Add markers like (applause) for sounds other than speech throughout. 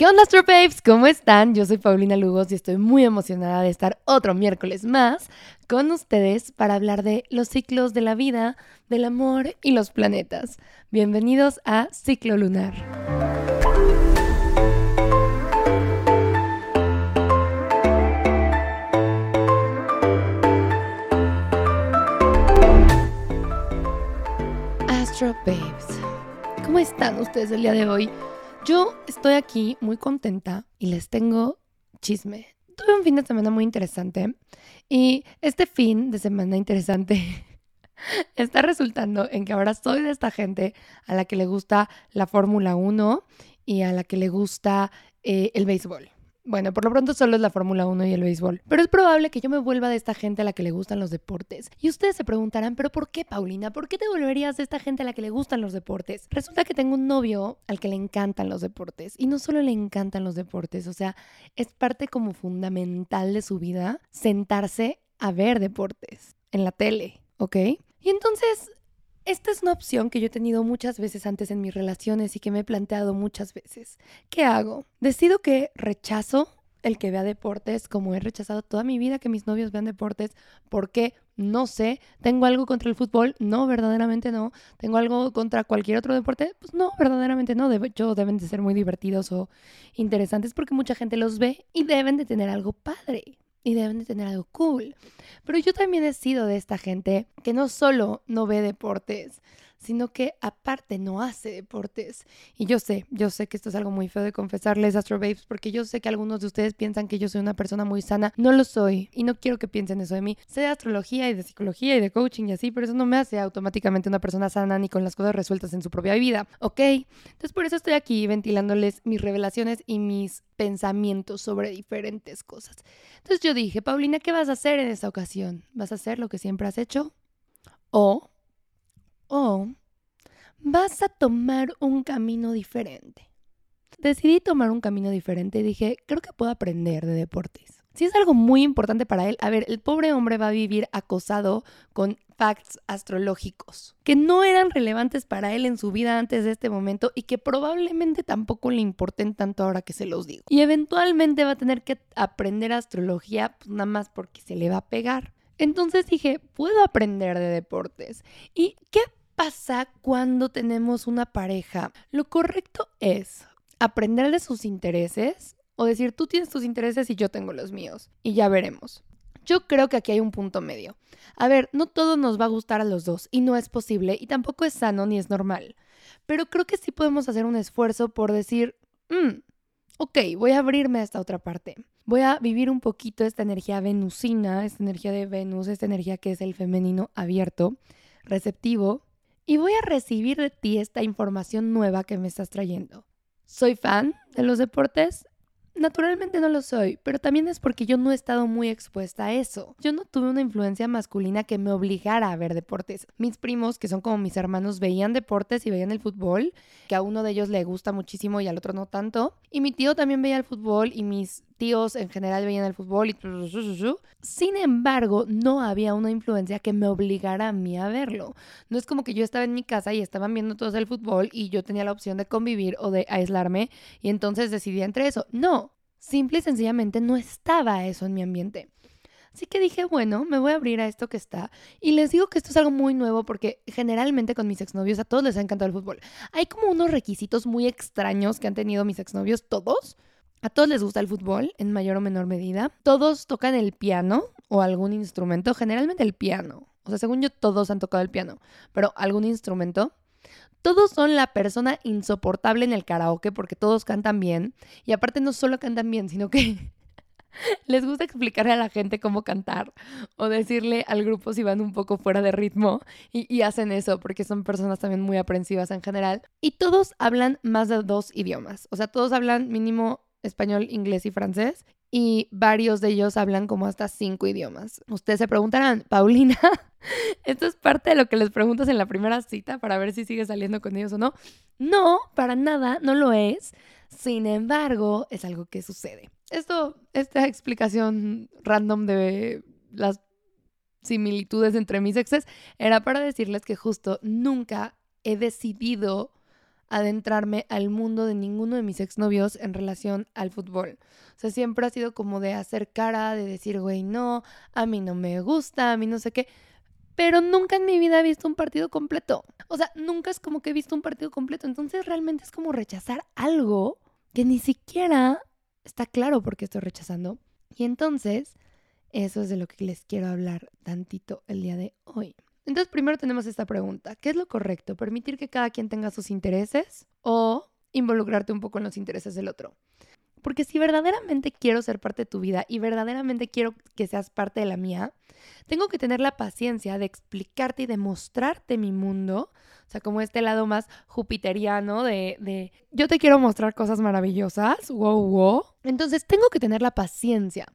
¿Qué onda, Astro Babes? ¿Cómo están? Yo soy Paulina Lugos y estoy muy emocionada de estar otro miércoles más con ustedes para hablar de los ciclos de la vida, del amor y los planetas. Bienvenidos a Ciclo Lunar. Astro Babes, ¿cómo están ustedes el día de hoy? Yo estoy aquí muy contenta y les tengo chisme. Tuve un fin de semana muy interesante y este fin de semana interesante (laughs) está resultando en que ahora soy de esta gente a la que le gusta la Fórmula 1 y a la que le gusta eh, el béisbol. Bueno, por lo pronto solo es la Fórmula 1 y el béisbol. Pero es probable que yo me vuelva de esta gente a la que le gustan los deportes. Y ustedes se preguntarán, ¿pero por qué, Paulina? ¿Por qué te volverías de esta gente a la que le gustan los deportes? Resulta que tengo un novio al que le encantan los deportes. Y no solo le encantan los deportes, o sea, es parte como fundamental de su vida sentarse a ver deportes en la tele, ¿ok? Y entonces esta es una opción que yo he tenido muchas veces antes en mis relaciones y que me he planteado muchas veces. ¿Qué hago? Decido que rechazo el que vea deportes, como he rechazado toda mi vida que mis novios vean deportes, porque no sé, tengo algo contra el fútbol, no, verdaderamente no, tengo algo contra cualquier otro deporte, pues no, verdaderamente no, de hecho deben de ser muy divertidos o interesantes porque mucha gente los ve y deben de tener algo padre y deben de tener algo cool. Pero yo también he sido de esta gente que no solo no ve deportes, sino que aparte no hace deportes. Y yo sé, yo sé que esto es algo muy feo de confesarles, Astro Babes, porque yo sé que algunos de ustedes piensan que yo soy una persona muy sana. No lo soy y no quiero que piensen eso de mí. Sé de astrología y de psicología y de coaching y así, pero eso no me hace automáticamente una persona sana ni con las cosas resueltas en su propia vida, ¿ok? Entonces por eso estoy aquí ventilándoles mis revelaciones y mis pensamientos sobre diferentes cosas. Entonces yo dije, Paulina, ¿qué vas a hacer en esta ocasión? ¿Vas a hacer lo que siempre has hecho? ¿O o vas a tomar un camino diferente. Decidí tomar un camino diferente y dije, creo que puedo aprender de deportes. Si es algo muy importante para él, a ver, el pobre hombre va a vivir acosado con facts astrológicos que no eran relevantes para él en su vida antes de este momento y que probablemente tampoco le importen tanto ahora que se los digo. Y eventualmente va a tener que aprender astrología pues, nada más porque se le va a pegar. Entonces dije, puedo aprender de deportes. ¿Y qué pasa cuando tenemos una pareja? Lo correcto es aprender de sus intereses o decir tú tienes tus intereses y yo tengo los míos y ya veremos. Yo creo que aquí hay un punto medio. A ver, no todo nos va a gustar a los dos y no es posible y tampoco es sano ni es normal. Pero creo que sí podemos hacer un esfuerzo por decir, mm, ok, voy a abrirme a esta otra parte. Voy a vivir un poquito esta energía venusina, esta energía de Venus, esta energía que es el femenino abierto, receptivo, y voy a recibir de ti esta información nueva que me estás trayendo. ¿Soy fan de los deportes? Naturalmente no lo soy, pero también es porque yo no he estado muy expuesta a eso. Yo no tuve una influencia masculina que me obligara a ver deportes. Mis primos, que son como mis hermanos, veían deportes y veían el fútbol, que a uno de ellos le gusta muchísimo y al otro no tanto. Y mi tío también veía el fútbol y mis tíos en general veían el fútbol y... Sin embargo, no había una influencia que me obligara a mí a verlo. No es como que yo estaba en mi casa y estaban viendo todos el fútbol y yo tenía la opción de convivir o de aislarme y entonces decidí entre eso. No, simple y sencillamente no estaba eso en mi ambiente. Así que dije, bueno, me voy a abrir a esto que está. Y les digo que esto es algo muy nuevo porque generalmente con mis exnovios a todos les ha encantado el fútbol. Hay como unos requisitos muy extraños que han tenido mis exnovios todos a todos les gusta el fútbol en mayor o menor medida. Todos tocan el piano o algún instrumento, generalmente el piano. O sea, según yo, todos han tocado el piano, pero algún instrumento. Todos son la persona insoportable en el karaoke porque todos cantan bien. Y aparte no solo cantan bien, sino que (laughs) les gusta explicarle a la gente cómo cantar o decirle al grupo si van un poco fuera de ritmo y, y, hacen eso porque son personas también muy aprensivas en general. Y todos hablan más de dos idiomas, o sea, todos hablan mínimo español, inglés y francés. Y varios de ellos hablan como hasta cinco idiomas. Ustedes se preguntarán, Paulina, (laughs) ¿esto es parte de lo que les preguntas en la primera cita para ver si sigues saliendo con ellos o no? No, para nada, no lo es. Sin embargo, es algo que sucede. Esto, esta explicación random de las similitudes entre mis exes era para decirles que justo nunca he decidido adentrarme al mundo de ninguno de mis exnovios en relación al fútbol. O sea, siempre ha sido como de hacer cara, de decir, güey, no, a mí no me gusta, a mí no sé qué. Pero nunca en mi vida he visto un partido completo. O sea, nunca es como que he visto un partido completo. Entonces realmente es como rechazar algo que ni siquiera está claro por qué estoy rechazando. Y entonces, eso es de lo que les quiero hablar tantito el día de hoy. Entonces, primero tenemos esta pregunta. ¿Qué es lo correcto? ¿Permitir que cada quien tenga sus intereses o involucrarte un poco en los intereses del otro? Porque si verdaderamente quiero ser parte de tu vida y verdaderamente quiero que seas parte de la mía, tengo que tener la paciencia de explicarte y de mostrarte mi mundo. O sea, como este lado más jupiteriano de, de yo te quiero mostrar cosas maravillosas, wow, wow. Entonces tengo que tener la paciencia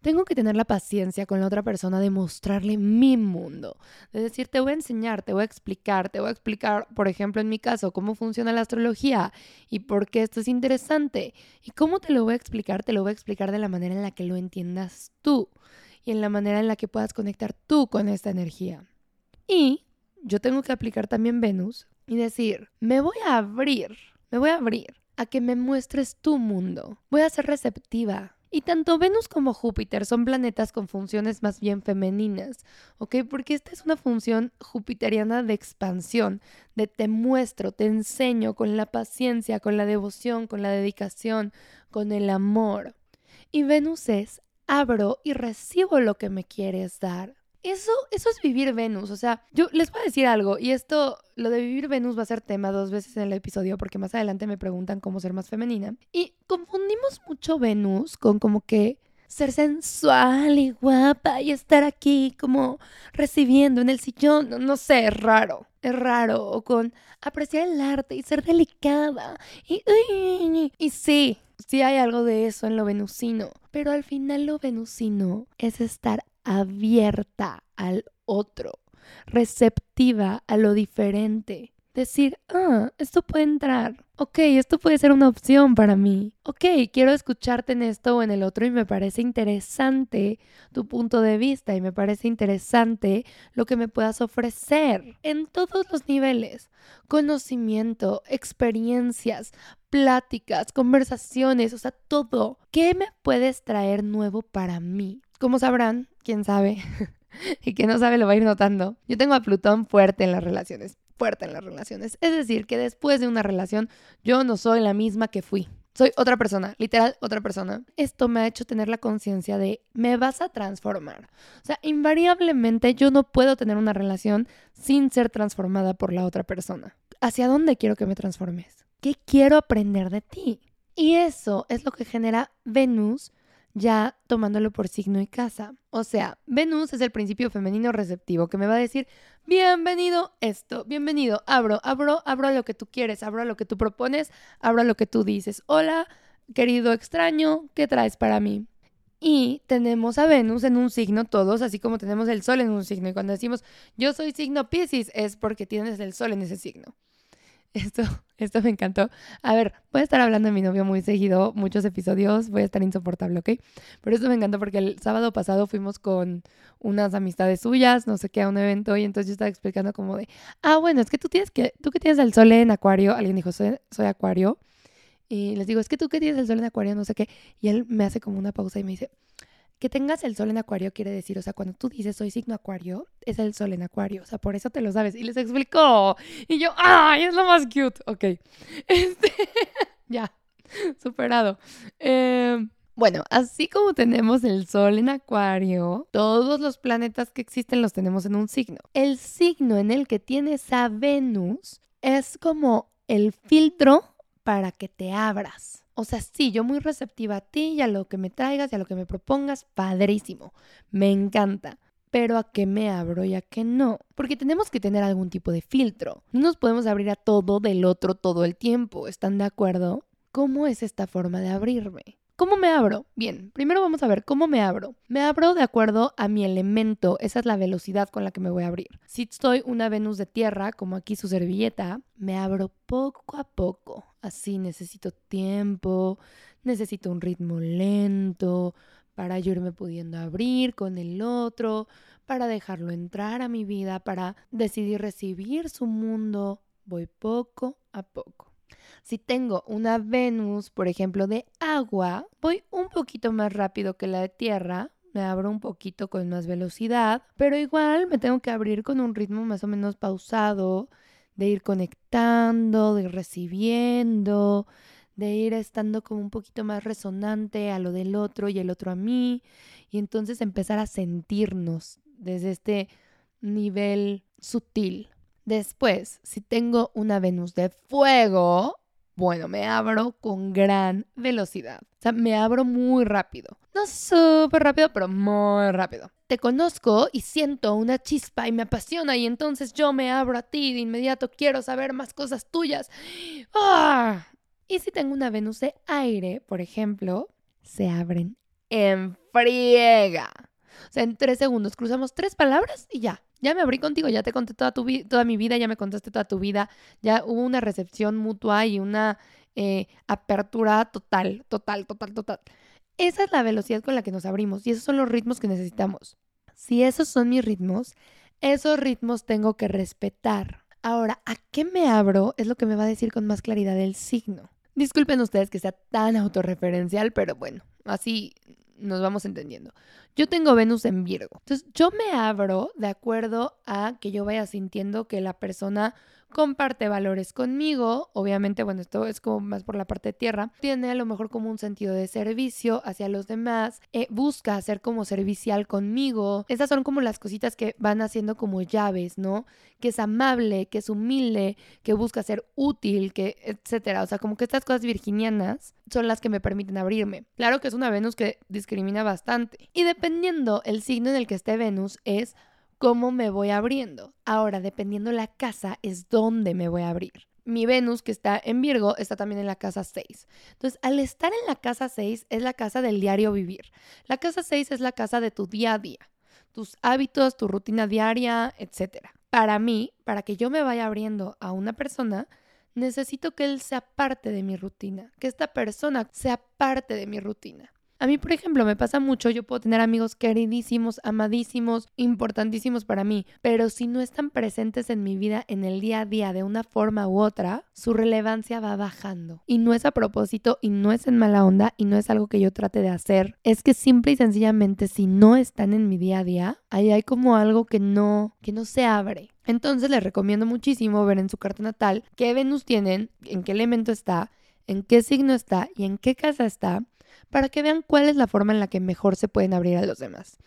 tengo que tener la paciencia con la otra persona de mostrarle mi mundo, de decir, te voy a enseñar, te voy a explicar, te voy a explicar, por ejemplo, en mi caso, cómo funciona la astrología y por qué esto es interesante. ¿Y cómo te lo voy a explicar? Te lo voy a explicar de la manera en la que lo entiendas tú y en la manera en la que puedas conectar tú con esta energía. Y yo tengo que aplicar también Venus y decir, me voy a abrir, me voy a abrir a que me muestres tu mundo. Voy a ser receptiva y tanto Venus como Júpiter son planetas con funciones más bien femeninas, ¿ok? Porque esta es una función jupiteriana de expansión, de te muestro, te enseño con la paciencia, con la devoción, con la dedicación, con el amor. Y Venus es abro y recibo lo que me quieres dar. Eso, eso es vivir Venus. O sea, yo les voy a decir algo, y esto, lo de vivir Venus va a ser tema dos veces en el episodio, porque más adelante me preguntan cómo ser más femenina. Y confundimos mucho Venus con como que ser sensual y guapa y estar aquí como recibiendo en el sillón. No, sé, es raro. Es raro. O con apreciar el arte y ser delicada. Y, y sí, sí hay algo de eso en lo venusino. Pero al final lo venusino es estar abierta al otro, receptiva a lo diferente. Decir, ah, esto puede entrar. Ok, esto puede ser una opción para mí. Ok, quiero escucharte en esto o en el otro y me parece interesante tu punto de vista y me parece interesante lo que me puedas ofrecer en todos los niveles. Conocimiento, experiencias, pláticas, conversaciones, o sea, todo. ¿Qué me puedes traer nuevo para mí? Como sabrán, quién sabe, (laughs) y quien no sabe lo va a ir notando, yo tengo a Plutón fuerte en las relaciones, fuerte en las relaciones. Es decir, que después de una relación yo no soy la misma que fui. Soy otra persona, literal otra persona. Esto me ha hecho tener la conciencia de me vas a transformar. O sea, invariablemente yo no puedo tener una relación sin ser transformada por la otra persona. ¿Hacia dónde quiero que me transformes? ¿Qué quiero aprender de ti? Y eso es lo que genera Venus ya tomándolo por signo y casa. O sea, Venus es el principio femenino receptivo que me va a decir, bienvenido esto, bienvenido, abro, abro, abro a lo que tú quieres, abro a lo que tú propones, abro a lo que tú dices. Hola, querido extraño, ¿qué traes para mí? Y tenemos a Venus en un signo todos, así como tenemos el Sol en un signo. Y cuando decimos yo soy signo Pisces, es porque tienes el Sol en ese signo. (laughs) Esto, esto me encantó. A ver, voy a estar hablando de mi novio muy seguido, muchos episodios, voy a estar insoportable, ¿ok? Pero esto me encantó porque el sábado pasado fuimos con unas amistades suyas, no sé qué, a un evento, y entonces yo estaba explicando como de, ah, bueno, es que tú tienes que, tú que tienes el sol en acuario, alguien dijo, soy, soy acuario, y les digo, es que tú que tienes el sol en acuario, no sé qué, y él me hace como una pausa y me dice, que tengas el sol en acuario quiere decir, o sea, cuando tú dices soy signo acuario, es el sol en acuario, o sea, por eso te lo sabes. Y les explicó. Y yo, ¡ay, es lo más cute! Ok. (laughs) Este, (laughs) ya, superado. Em, bueno, así como tenemos el sol en acuario, todos los planetas que existen los tenemos en un signo. El signo en el que tienes a Venus es como el filtro para que te abras. O sea, sí, yo muy receptiva a ti y a lo que me traigas y a lo que me propongas, padrísimo, me encanta. Pero a qué me abro y a qué no. Porque tenemos que tener algún tipo de filtro. No nos podemos abrir a todo del otro todo el tiempo. ¿Están de acuerdo? ¿Cómo es esta forma de abrirme? ¿Cómo me abro? Bien, primero vamos a ver cómo me abro. Me abro de acuerdo a mi elemento, esa es la velocidad con la que me voy a abrir. Si estoy una Venus de tierra, como aquí su servilleta, me abro poco a poco. Así necesito tiempo, necesito un ritmo lento para yo irme pudiendo abrir con el otro, para dejarlo entrar a mi vida, para decidir recibir su mundo. Voy poco a poco. Si tengo una Venus, por ejemplo, de agua, voy un poquito más rápido que la de tierra, me abro un poquito con más velocidad, pero igual me tengo que abrir con un ritmo más o menos pausado, de ir conectando, de ir recibiendo, de ir estando como un poquito más resonante a lo del otro y el otro a mí, y entonces empezar a sentirnos desde este nivel sutil. Después, si tengo una Venus de fuego, bueno, me abro con gran velocidad. O sea, me abro muy rápido. No súper rápido, pero muy rápido. Te conozco y siento una chispa y me apasiona y entonces yo me abro a ti de inmediato. Quiero saber más cosas tuyas. ¡Ah! Y si tengo una Venus de aire, por ejemplo, se abren en friega. O sea, en tres segundos cruzamos tres palabras y ya. Ya me abrí contigo, ya te conté toda, tu toda mi vida, ya me contaste toda tu vida, ya hubo una recepción mutua y una eh, apertura total, total, total, total. Esa es la velocidad con la que nos abrimos y esos son los ritmos que necesitamos. Si esos son mis ritmos, esos ritmos tengo que respetar. Ahora, ¿a qué me abro? Es lo que me va a decir con más claridad el signo. Disculpen ustedes que sea tan autorreferencial, pero bueno, así nos vamos entendiendo. Yo tengo Venus en Virgo. Entonces, yo me abro de acuerdo a que yo vaya sintiendo que la persona comparte valores conmigo, obviamente, bueno, esto es como más por la parte de tierra, tiene a lo mejor como un sentido de servicio hacia los demás, eh, busca ser como servicial conmigo, estas son como las cositas que van haciendo como llaves, ¿no? Que es amable, que es humilde, que busca ser útil, que etcétera, o sea, como que estas cosas virginianas son las que me permiten abrirme. Claro que es una Venus que discrimina bastante. Y dependiendo el signo en el que esté Venus es cómo me voy abriendo. Ahora, dependiendo la casa, es dónde me voy a abrir. Mi Venus, que está en Virgo, está también en la casa 6. Entonces, al estar en la casa 6, es la casa del diario vivir. La casa 6 es la casa de tu día a día, tus hábitos, tu rutina diaria, etc. Para mí, para que yo me vaya abriendo a una persona, necesito que él sea parte de mi rutina, que esta persona sea parte de mi rutina. A mí, por ejemplo, me pasa mucho, yo puedo tener amigos queridísimos, amadísimos, importantísimos para mí, pero si no están presentes en mi vida en el día a día de una forma u otra, su relevancia va bajando. Y no es a propósito y no es en mala onda y no es algo que yo trate de hacer. Es que simple y sencillamente si no están en mi día a día, ahí hay como algo que no, que no se abre. Entonces les recomiendo muchísimo ver en su carta natal qué Venus tienen, en qué elemento está, en qué signo está y en qué casa está para que vean cuál es la forma en la que mejor se pueden abrir a los demás.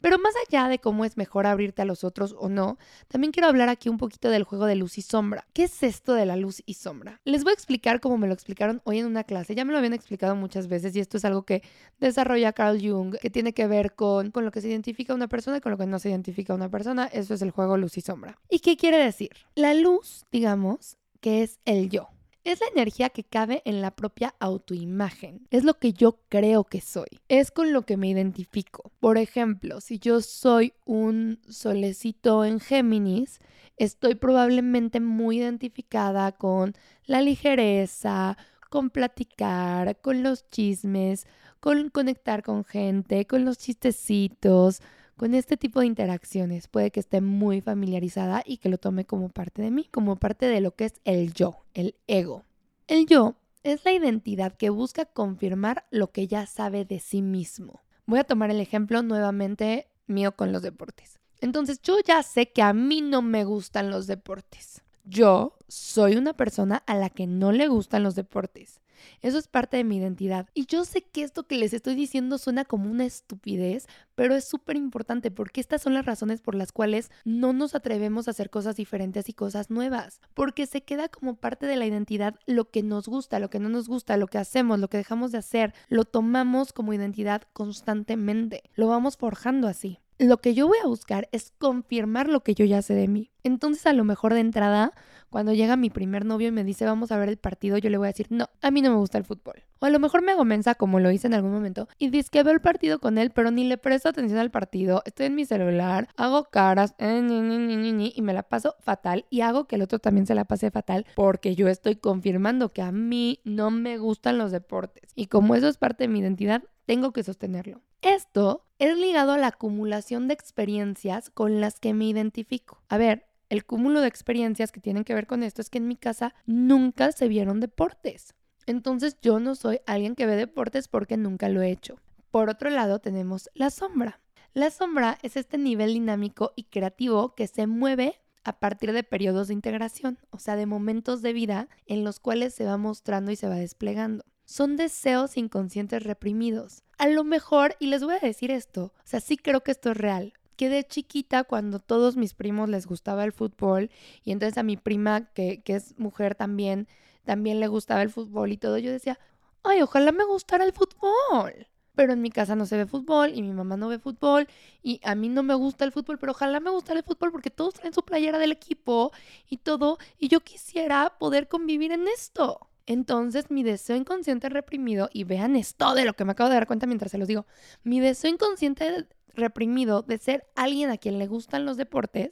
Pero más allá de cómo es mejor abrirte a los otros o no, también quiero hablar aquí un poquito del juego de luz y sombra. ¿Qué es esto de la luz y sombra? Les voy a explicar cómo me lo explicaron hoy en una clase. Ya me lo habían explicado muchas veces y esto es algo que desarrolla Carl Jung, que tiene que ver con, con lo que se identifica una persona y con lo que no se identifica una persona. Eso es el juego luz y sombra. ¿Y qué quiere decir? La luz, digamos, que es el yo es la energía que cabe en la propia autoimagen. Es lo que yo creo que soy. Es con lo que me identifico. Por ejemplo, si yo soy un solecito en Géminis, estoy probablemente muy identificada con la ligereza, con platicar, con los chismes, con conectar con gente, con los chistecitos, con este tipo de interacciones puede que esté muy familiarizada y que lo tome como parte de mí, como parte de lo que es el yo, el ego. El yo es la identidad que busca confirmar lo que ya sabe de sí mismo. Voy a tomar el ejemplo nuevamente mío con los deportes. Entonces yo ya sé que a mí no me gustan los deportes. Yo soy una persona a la que no le gustan los deportes. Eso es parte de mi identidad. Y yo sé que esto que les estoy diciendo suena como una estupidez, pero es súper importante porque estas son las razones por las cuales no nos atrevemos a hacer cosas diferentes y cosas nuevas. Porque se queda como parte de la identidad lo que nos gusta, lo que no nos gusta, lo que hacemos, lo que dejamos de hacer. Lo tomamos como identidad constantemente. Lo vamos forjando así lo que yo voy a buscar es confirmar lo que yo ya sé de mí. Entonces a lo mejor de entrada cuando llega mi primer novio y me dice vamos a ver el partido, yo le voy a decir no, a mí no me gusta el fútbol. O a lo mejor me mensa como lo hice en algún momento y dice que veo el partido con él, pero ni le presto atención al partido, estoy en mi celular, hago caras eh, y me la paso fatal y hago que el otro también se la pase fatal porque yo estoy confirmando que a mí no me gustan los deportes. Y como eso es parte de mi identidad, tengo que sostenerlo. Esto es ligado a la acumulación de experiencias con las que me identifico. A ver, el cúmulo de experiencias que tienen que ver con esto es que en mi casa nunca se vieron deportes. Entonces yo no soy alguien que ve deportes porque nunca lo he hecho. Por otro lado tenemos la sombra. La sombra es este nivel dinámico y creativo que se mueve a partir de periodos de integración, o sea, de momentos de vida en los cuales se va mostrando y se va desplegando. Son deseos inconscientes reprimidos. A lo mejor, y les voy a decir esto, o sea, sí creo que esto es real, que de chiquita cuando todos mis primos les gustaba el fútbol y entonces a mi prima que, que es mujer también, también le gustaba el fútbol y todo, yo decía, ay, ojalá me gustara el fútbol pero en mi casa no se ve fútbol y mi mamá no ve fútbol y a mí no me gusta el fútbol, pero ojalá me gustara el fútbol porque todos traen su playera del equipo y todo y yo quisiera poder convivir en esto. Entonces mi deseo inconsciente reprimido, y vean esto de lo que me acabo de dar cuenta mientras se los digo, mi deseo inconsciente reprimido de ser alguien a quien le gustan los deportes,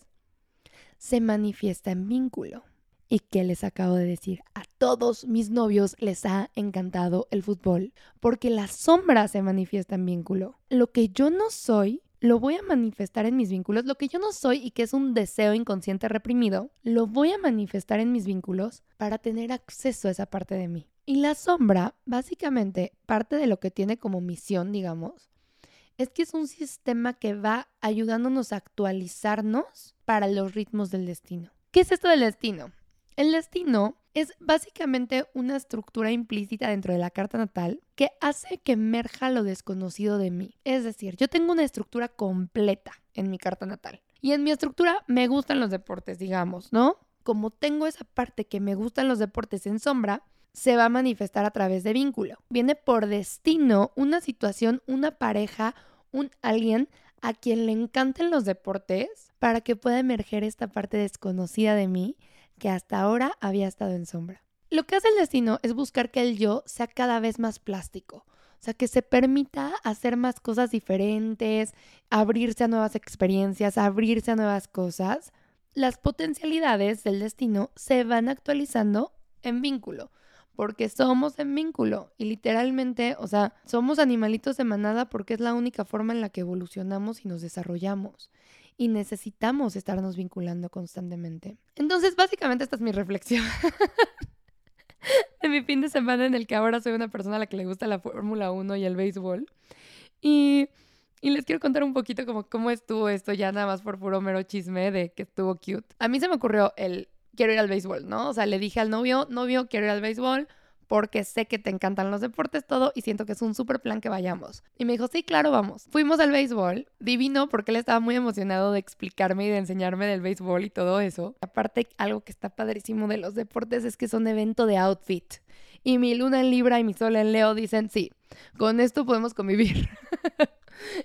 se manifiesta en vínculo. ¿Y qué les acabo de decir? A todos mis novios les ha encantado el fútbol, porque la sombra se manifiesta en vínculo. Lo que yo no soy, lo voy a manifestar en mis vínculos. Lo que yo no soy y que es un deseo inconsciente reprimido, lo voy a manifestar en mis vínculos para tener acceso a esa parte de mí. Y la sombra, básicamente, parte de lo que tiene como misión, digamos, es que es un sistema que va ayudándonos a actualizarnos para los ritmos del destino. ¿Qué es esto del destino? El destino es básicamente una estructura implícita dentro de la carta natal que hace que emerja lo desconocido de mí. Es decir, yo tengo una estructura completa en mi carta natal. Y en mi estructura me gustan los deportes, digamos, ¿no? Como tengo esa parte que me gustan los deportes en sombra, se va a manifestar a través de vínculo. Viene por destino una situación, una pareja, un alguien a quien le encanten los deportes para que pueda emerger esta parte desconocida de mí que hasta ahora había estado en sombra. Lo que hace el destino es buscar que el yo sea cada vez más plástico, o sea, que se permita hacer más cosas diferentes, abrirse a nuevas experiencias, abrirse a nuevas cosas. Las potencialidades del destino se van actualizando en vínculo, porque somos en vínculo y literalmente, o sea, somos animalitos de manada porque es la única forma en la que evolucionamos y nos desarrollamos y necesitamos estarnos vinculando constantemente. Entonces, básicamente esta es mi reflexión (laughs) de mi fin de semana en el que ahora soy una persona a la que le gusta la Fórmula 1 y el béisbol. Y, y, les quiero contar un poquito como cómo estuvo esto ya nada más por puro mero chisme de que estuvo cute. A mí se me ocurrió el quiero ir al béisbol, ¿no? O sea, le dije al novio, novio, quiero ir al béisbol porque sé que te encantan los deportes, todo, y siento que es un súper plan que vayamos. Y me dijo, sí, claro, vamos. Fuimos al béisbol, divino, porque él estaba muy emocionado de explicarme y de enseñarme del béisbol y todo eso. Aparte, algo que está padrísimo de los deportes es que son evento de outfit. Y mi luna en Libra y mi sol en Leo dicen, sí, con esto podemos convivir. (laughs)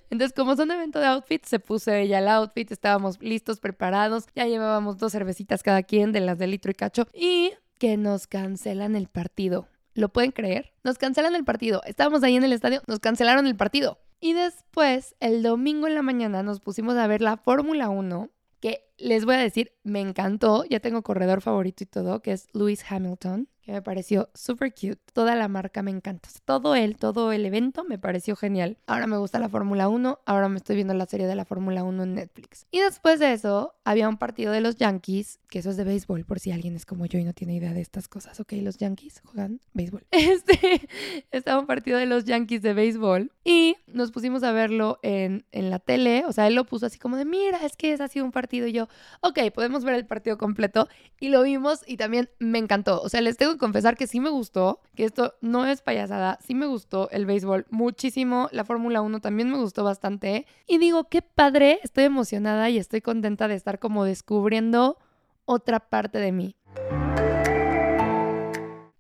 Entonces, como son evento de outfit, se puso ella el outfit, estábamos listos, preparados, ya llevábamos dos cervecitas cada quien de las de litro y cacho y que nos cancelan el partido. ¿Lo pueden creer? Nos cancelan el partido. Estábamos ahí en el estadio, nos cancelaron el partido. Y después, el domingo en la mañana, nos pusimos a ver la Fórmula 1, que les voy a decir, me encantó. Ya tengo corredor favorito y todo, que es Lewis Hamilton que me pareció súper cute. Toda la marca me encanta. Todo él, todo el evento me pareció genial. Ahora me gusta la Fórmula 1, ahora me estoy viendo la serie de la Fórmula 1 en Netflix. Y después de eso, había un partido de los Yankees, que eso es de béisbol, por si alguien es como yo y no tiene idea de estas cosas. Ok, los Yankees juegan béisbol. (laughs) Este, estaba un partido de los Yankees de béisbol y nos pusimos a verlo en, en la tele. O sea, él lo puso así como de, mira, es que es así un partido. Y yo, ok, podemos ver el partido completo. Y lo vimos y también me encantó. O sea, les tengo confesar que sí me gustó, que esto no es payasada, sí me gustó el béisbol muchísimo, la Fórmula 1 también me gustó bastante. Y digo, qué padre, estoy emocionada y estoy contenta de estar como descubriendo otra parte de mí.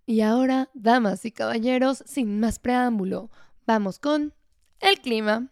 Y ahora, damas y caballeros, sin más preámbulo, vamos con el clima.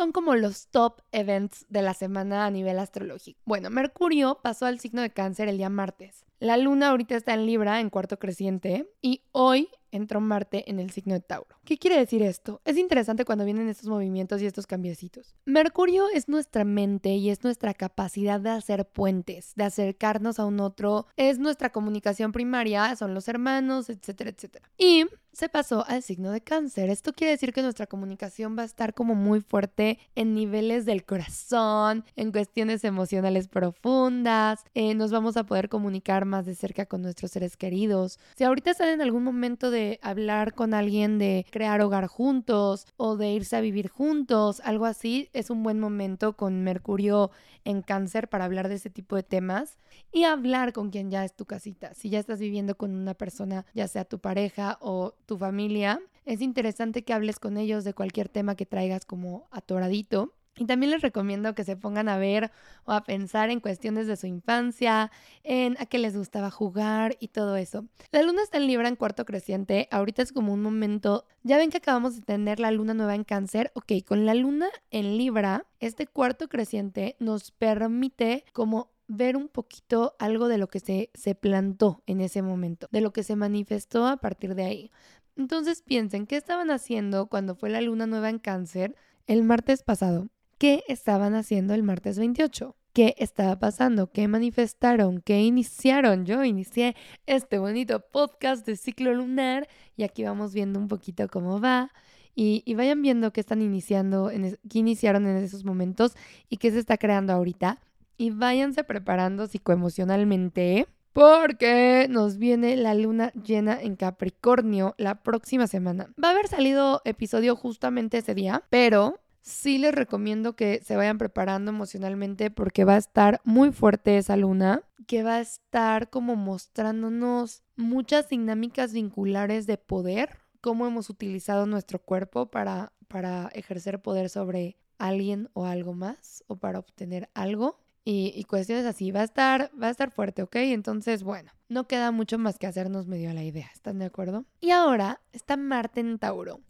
Son como los top events de la semana a nivel astrológico? Bueno, Mercurio pasó al signo de cáncer el día martes. La luna ahorita está en Libra, en cuarto creciente, y hoy entró Marte en el signo de Tauro. ¿Qué quiere decir esto? Es interesante cuando vienen estos movimientos y estos cambiecitos. Mercurio es nuestra mente y es nuestra capacidad de hacer puentes, de acercarnos a un otro, es nuestra comunicación primaria, son los hermanos, etcétera, etcétera. Y se pasó al signo de cáncer. Esto quiere decir que nuestra comunicación va a estar como muy fuerte en niveles del corazón, en cuestiones emocionales profundas, eh, nos vamos a poder comunicar más de cerca con nuestros seres queridos. Si ahorita están en algún momento de hablar con alguien de crear hogar juntos o de irse a vivir juntos, algo así, es un buen momento con Mercurio en cáncer para hablar de ese tipo de temas y hablar con quien ya es tu casita. Si ya estás viviendo con una persona, ya sea tu pareja o tu familia, es interesante que hables con ellos de cualquier tema que traigas como atoradito. Y también les recomiendo que se pongan a ver o a pensar en cuestiones de su infancia, en a qué les gustaba jugar y todo eso. La luna está en Libra en cuarto creciente. Ahorita es como un momento. Ya ven que acabamos de tener la luna nueva en Cáncer. Ok, con la luna en Libra, este cuarto creciente nos permite como ver un poquito algo de lo que se, se plantó en ese momento, de lo que se manifestó a partir de ahí. Entonces piensen, ¿qué estaban haciendo cuando fue la luna nueva en cáncer el martes pasado? ¿Qué estaban haciendo el martes 28? ¿Qué estaba pasando? ¿Qué manifestaron? ¿Qué iniciaron? Yo inicié este bonito podcast de ciclo lunar y aquí vamos viendo un poquito cómo va. Y, vayan viendo qué están iniciando, en qué iniciaron en esos momentos y qué se está creando ahorita y váyanse preparando psicoemocionalmente porque nos viene la luna llena en Capricornio la próxima semana. Va a haber salido episodio justamente ese día, pero sí les recomiendo que se vayan preparando emocionalmente porque va a estar muy fuerte esa luna, que va a estar como mostrándonos muchas dinámicas vinculares de poder, cómo hemos utilizado nuestro cuerpo para, para ejercer poder sobre alguien o algo más o para obtener algo y, cuestiones así. Va a estar, va a estar fuerte, ¿ok? Entonces, bueno, no queda mucho más que hacernos medio a la idea, ¿están de acuerdo? Y ahora está Marte Tauro.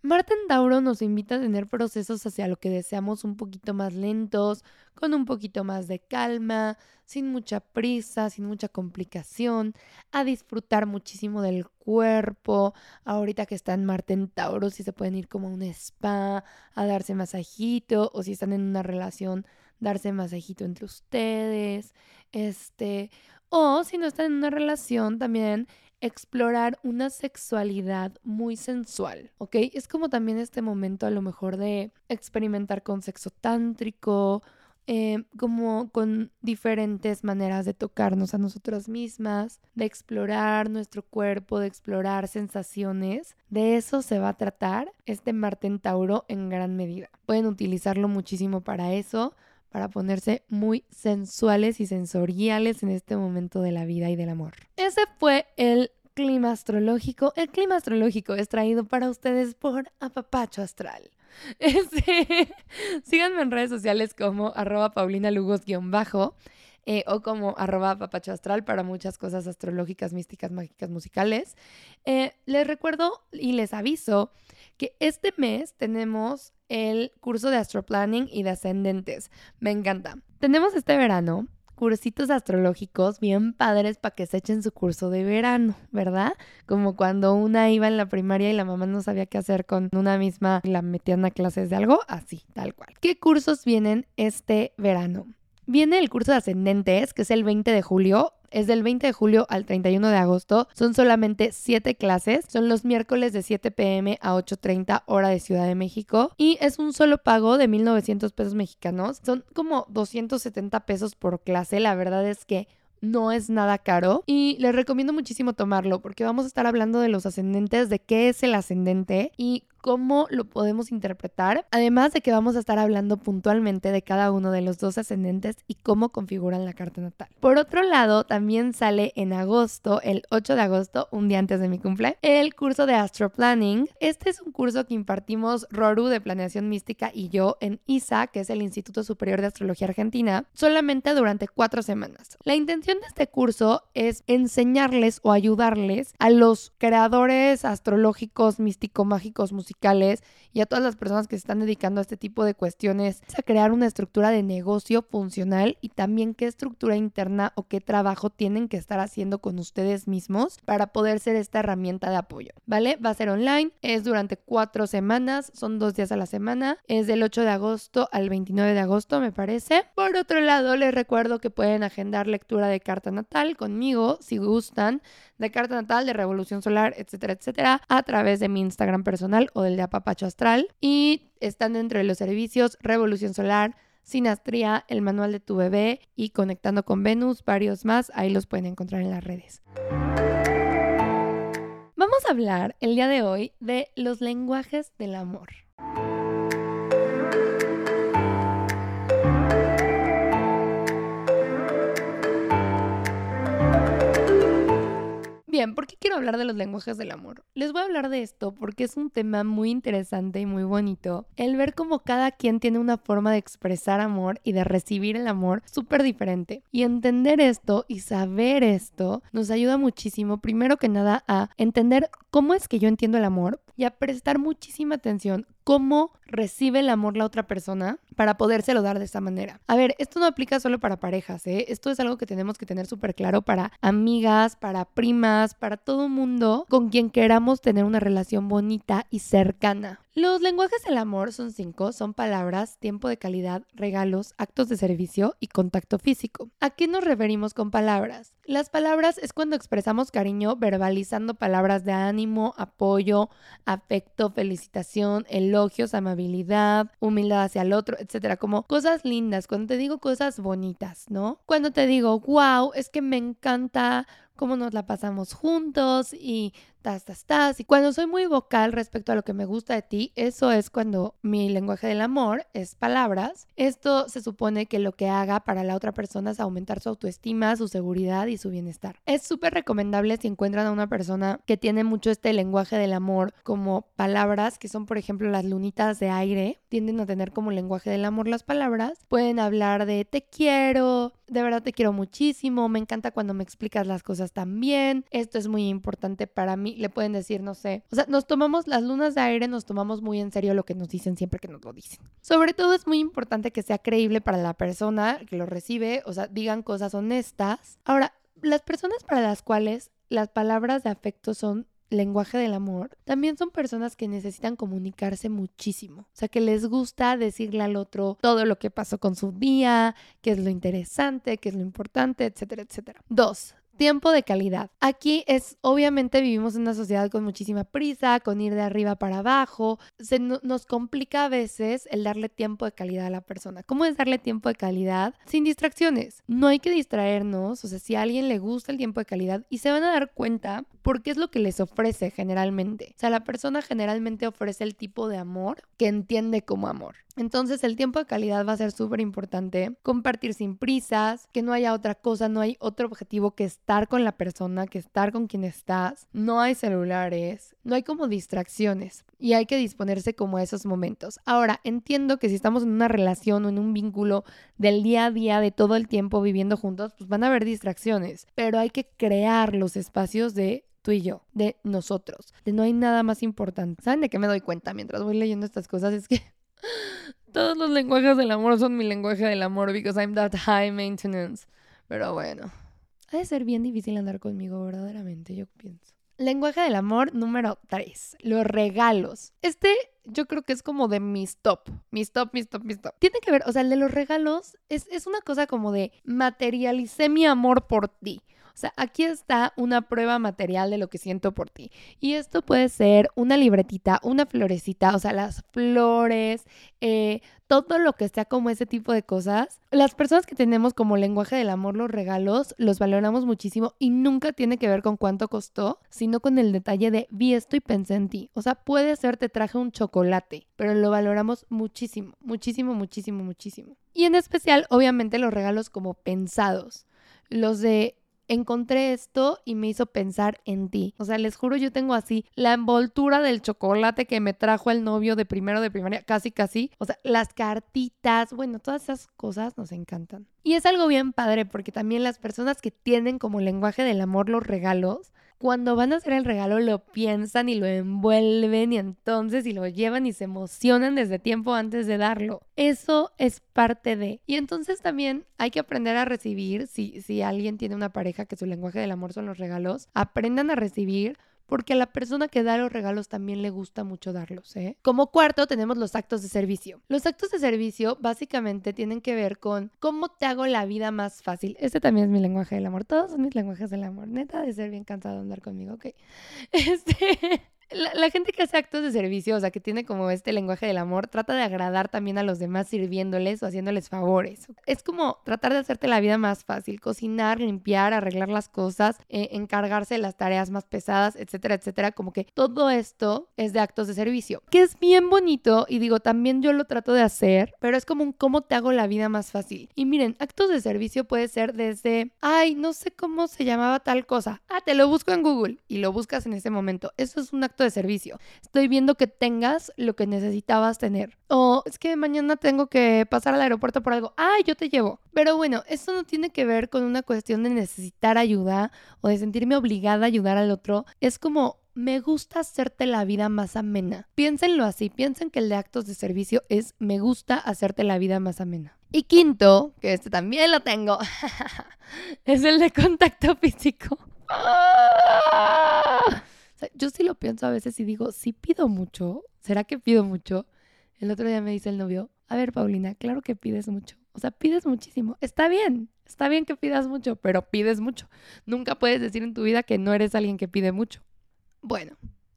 Marte Tauro nos invita a tener procesos hacia lo que deseamos un poquito más lentos, con un poquito más de calma, sin mucha prisa, sin mucha complicación, a disfrutar muchísimo del cuerpo. Ahorita que están Marte en Tauro, si se pueden ir como a un spa, a darse masajito, o si están en una relación darse masajito entre ustedes, este, o si no están en una relación también explorar una sexualidad muy sensual, ¿ok? Es como también este momento a lo mejor de experimentar con sexo tántrico, eh, como con diferentes maneras de tocarnos a nosotras mismas, de explorar nuestro cuerpo, de explorar sensaciones. De eso se va a tratar este Marte Tauro en gran medida. Pueden utilizarlo muchísimo para eso para ponerse muy sensuales y sensoriales en este momento de la vida y del amor. Ese fue el clima astrológico. El clima astrológico es traído para ustedes por Apapacho Astral. (laughs) Síganme en redes sociales como arroba paulinalugos-bajo eh, como arroba papacho para muchas cosas astrológicas, místicas, mágicas, musicales. Eh, les recuerdo y les aviso que este mes tenemos el curso de astroplanning y de ascendentes. Me encanta. Tenemos este verano cursitos astrológicos bien padres para que se echen su curso de verano, ¿verdad? Como cuando una iba en la primaria y la mamá no sabía qué hacer con una misma y la metían a clases de algo, así, tal cual. ¿Qué cursos vienen este verano? Viene el curso de ascendentes, que es el 20 de julio. Es del 20 de julio al 31 de agosto. Son solamente 7 clases. Son los miércoles de 7 pm a 8.30 hora de Ciudad de México. Y es un solo pago de 1.900 pesos mexicanos. Son como 270 pesos por clase. La verdad es que no es nada caro y les recomiendo muchísimo tomarlo porque vamos a estar hablando de los ascendentes, de qué es el ascendente y cómo lo podemos interpretar, además de que vamos a estar hablando puntualmente de cada uno de los dos ascendentes y cómo configuran la carta natal. Por otro lado, también sale en agosto, el 8 de agosto, un día antes de mi cumple, el curso de Astro Planning. Este es un curso que impartimos Roru de Planeación Mística y yo en ISA, que es el Instituto Superior de Astrología Argentina, solamente durante cuatro semanas. La intención de este curso es enseñarles o ayudarles a los creadores astrológicos, místico-mágicos, musicales, musicales y a todas las personas que se están dedicando a este tipo de cuestiones a crear una estructura de negocio funcional y también qué estructura interna o qué trabajo tienen que estar haciendo con ustedes mismos para poder ser esta herramienta de apoyo, ¿vale? Va a ser online, es durante cuatro semanas, son dos días a la semana, es del 8 de agosto al 29 de agosto, me parece. Por otro lado, les recuerdo que pueden agendar lectura de carta natal conmigo, si gustan, de carta natal, de revolución solar, etcétera, etcétera, a través de mi Instagram personal o del de Apapacho Astral. Y están dentro de los servicios Revolución Solar, Sinastría, el manual de tu bebé y Conectando con Venus, varios más. Ahí los pueden encontrar en las redes. Vamos a hablar el día de hoy de los lenguajes del amor. Bien, ¿por qué quiero hablar de los lenguajes del amor? Les voy a hablar de esto porque es un tema muy interesante y muy bonito. El ver cómo cada quien tiene una forma de expresar amor y de recibir el amor súper diferente. Y entender esto y saber esto nos ayuda muchísimo, primero que nada, a entender cómo es que yo entiendo el amor y a prestar muchísima atención cómo recibe el amor la otra persona para podérselo dar de esa manera. A ver, esto no aplica solo para parejas, ¿eh? Esto es algo que tenemos que tener súper claro para amigas, para primas, para todo mundo con quien queramos tener una relación bonita y cercana. Los lenguajes del amor son cinco, son palabras, tiempo de calidad, regalos, actos de servicio y contacto físico. ¿A qué nos referimos con palabras? Las palabras es cuando expresamos cariño verbalizando palabras de ánimo, apoyo, afecto, felicitación, elogios, amabilidad, humildad hacia el otro, etcétera, como cosas lindas, cuando te digo cosas bonitas, ¿no? Cuando te digo, wow, es que me encanta cómo nos la pasamos juntos y tas, tas, tas. Y cuando soy muy vocal respecto a lo que me gusta de ti, eso es cuando mi lenguaje del amor es palabras. Esto se supone que lo que haga para la otra persona es aumentar su autoestima, su seguridad y su bienestar. Es súper recomendable si encuentran a una persona que tiene mucho este lenguaje del amor como palabras, que son por ejemplo las lunitas de aire, tienden a tener como lenguaje del amor las palabras. Pueden hablar de te quiero, de verdad te quiero muchísimo, me encanta cuando me explicas las cosas también, esto es muy importante para mí, le pueden decir, no sé, o sea, nos tomamos las lunas de aire, nos tomamos muy en serio lo que nos dicen siempre que nos lo dicen. Sobre todo es muy importante que sea creíble para la persona que lo recibe, o sea, digan cosas honestas. Ahora, las personas para las cuales las palabras de afecto son lenguaje del amor, también son personas que necesitan comunicarse muchísimo. O sea, que les gusta decirle al otro todo lo que pasó con su día, qué es lo interesante, qué es lo importante, etcétera, etcétera. Dos, Tiempo de calidad. Aquí es, obviamente vivimos en una sociedad con muchísima prisa, con ir de arriba para abajo. Se nos complica a veces el darle tiempo de calidad a la persona. ¿Cómo es darle tiempo de calidad? Sin distracciones. No hay que distraernos. O sea, si a alguien le gusta el tiempo de calidad y se van a dar cuenta porque es lo que les ofrece generalmente. O sea, la persona generalmente ofrece el tipo de amor que entiende como amor. Entonces el tiempo de calidad va a ser súper importante. Compartir sin prisas, que no haya otra cosa, no hay otro objetivo que estar con la persona, que estar con quien estás. No hay celulares, no hay como distracciones y hay que disponerse como a esos momentos. Ahora, entiendo que si estamos en una relación o en un vínculo del día a día, de todo el tiempo viviendo juntos, pues van a haber distracciones, pero hay que crear los espacios de tú y yo, de nosotros, de no hay nada más importante. ¿Saben de qué me doy cuenta mientras voy leyendo estas cosas? Es que (laughs) todos los lenguajes del amor son mi lenguaje del amor because I'm that high maintenance. Pero bueno, ha de ser bien difícil andar conmigo, verdaderamente, yo pienso. Lenguaje del amor número 3, los regalos. Este yo creo que es como de mis top, mis top, mis top, mis top. Tiene que ver, o sea, el de los regalos es, es una cosa como de materialicé mi amor por ti. O sea, aquí está una prueba material de lo que siento por ti. Y esto puede ser una libretita, una florecita, o sea, las flores, eh, todo lo que sea como ese tipo de cosas. Las personas que tenemos como lenguaje del amor los regalos, los valoramos muchísimo y nunca tiene que ver con cuánto costó, sino con el detalle de vi esto y pensé en ti. O sea, puede ser te traje un chocolate, pero lo valoramos muchísimo, muchísimo, muchísimo, muchísimo. Y en especial, obviamente, los regalos como pensados. Los de encontré esto y me hizo pensar en ti. O sea, les juro, yo tengo así la envoltura del chocolate que me trajo el novio de primero de primaria, casi, casi. O sea, las cartitas, bueno, todas esas cosas nos encantan. Y es algo bien padre porque también las personas que tienen como lenguaje del amor los regalos, cuando van a hacer el regalo lo piensan y lo envuelven y entonces y lo llevan y se emocionan desde tiempo antes de darlo. Eso es parte de. Y entonces también hay que aprender a recibir, si, si alguien tiene una pareja que su lenguaje del amor son los regalos, aprendan a recibir porque a la persona que da los regalos también le gusta mucho darlos. ¿eh? Como cuarto tenemos los actos de servicio. Los actos de servicio básicamente tienen que ver con cómo te hago la vida más fácil. Este también es mi lenguaje del amor. Todos son mis lenguajes del amor. Neta de ser bien cansado de andar conmigo, ok. (laughs) Este la, gente que hace actos de servicio, o sea, que tiene como este lenguaje del amor, trata de agradar también a los demás sirviéndoles o haciéndoles favores. Es como tratar de hacerte la vida más fácil, cocinar, limpiar, arreglar las cosas, eh, encargarse de las tareas más pesadas, etcétera, etcétera. Como que todo esto es de actos de servicio, que es bien bonito y digo, también yo lo trato de hacer, pero es como un cómo te hago la vida más fácil. Y miren, actos de servicio puede ser desde, ay, no sé cómo se llamaba tal cosa. Ah, te lo busco en Google y lo buscas en ese momento. Eso es un de servicio. Estoy viendo que tengas lo que necesitabas tener. O es que mañana tengo que pasar al aeropuerto por algo. Ah, yo te llevo. Pero bueno, esto no tiene que ver con una cuestión de necesitar ayuda o de sentirme obligada a ayudar al otro. Es como me gusta hacerte la vida más amena. Piénsenlo así, piensen que el de actos de servicio es me gusta hacerte la vida más amena. Y quinto, que este también lo tengo, (laughs) es el de contacto físico. (laughs) yo sí lo pienso a veces y digo, si pido mucho, ¿será que pido mucho? El otro día me dice el novio, a ver, Paulina, claro que pides mucho. O sea, pides muchísimo. Está bien, está bien que pidas mucho, pero pides mucho. Nunca puedes decir en tu vida que no eres alguien que pide mucho. Bueno,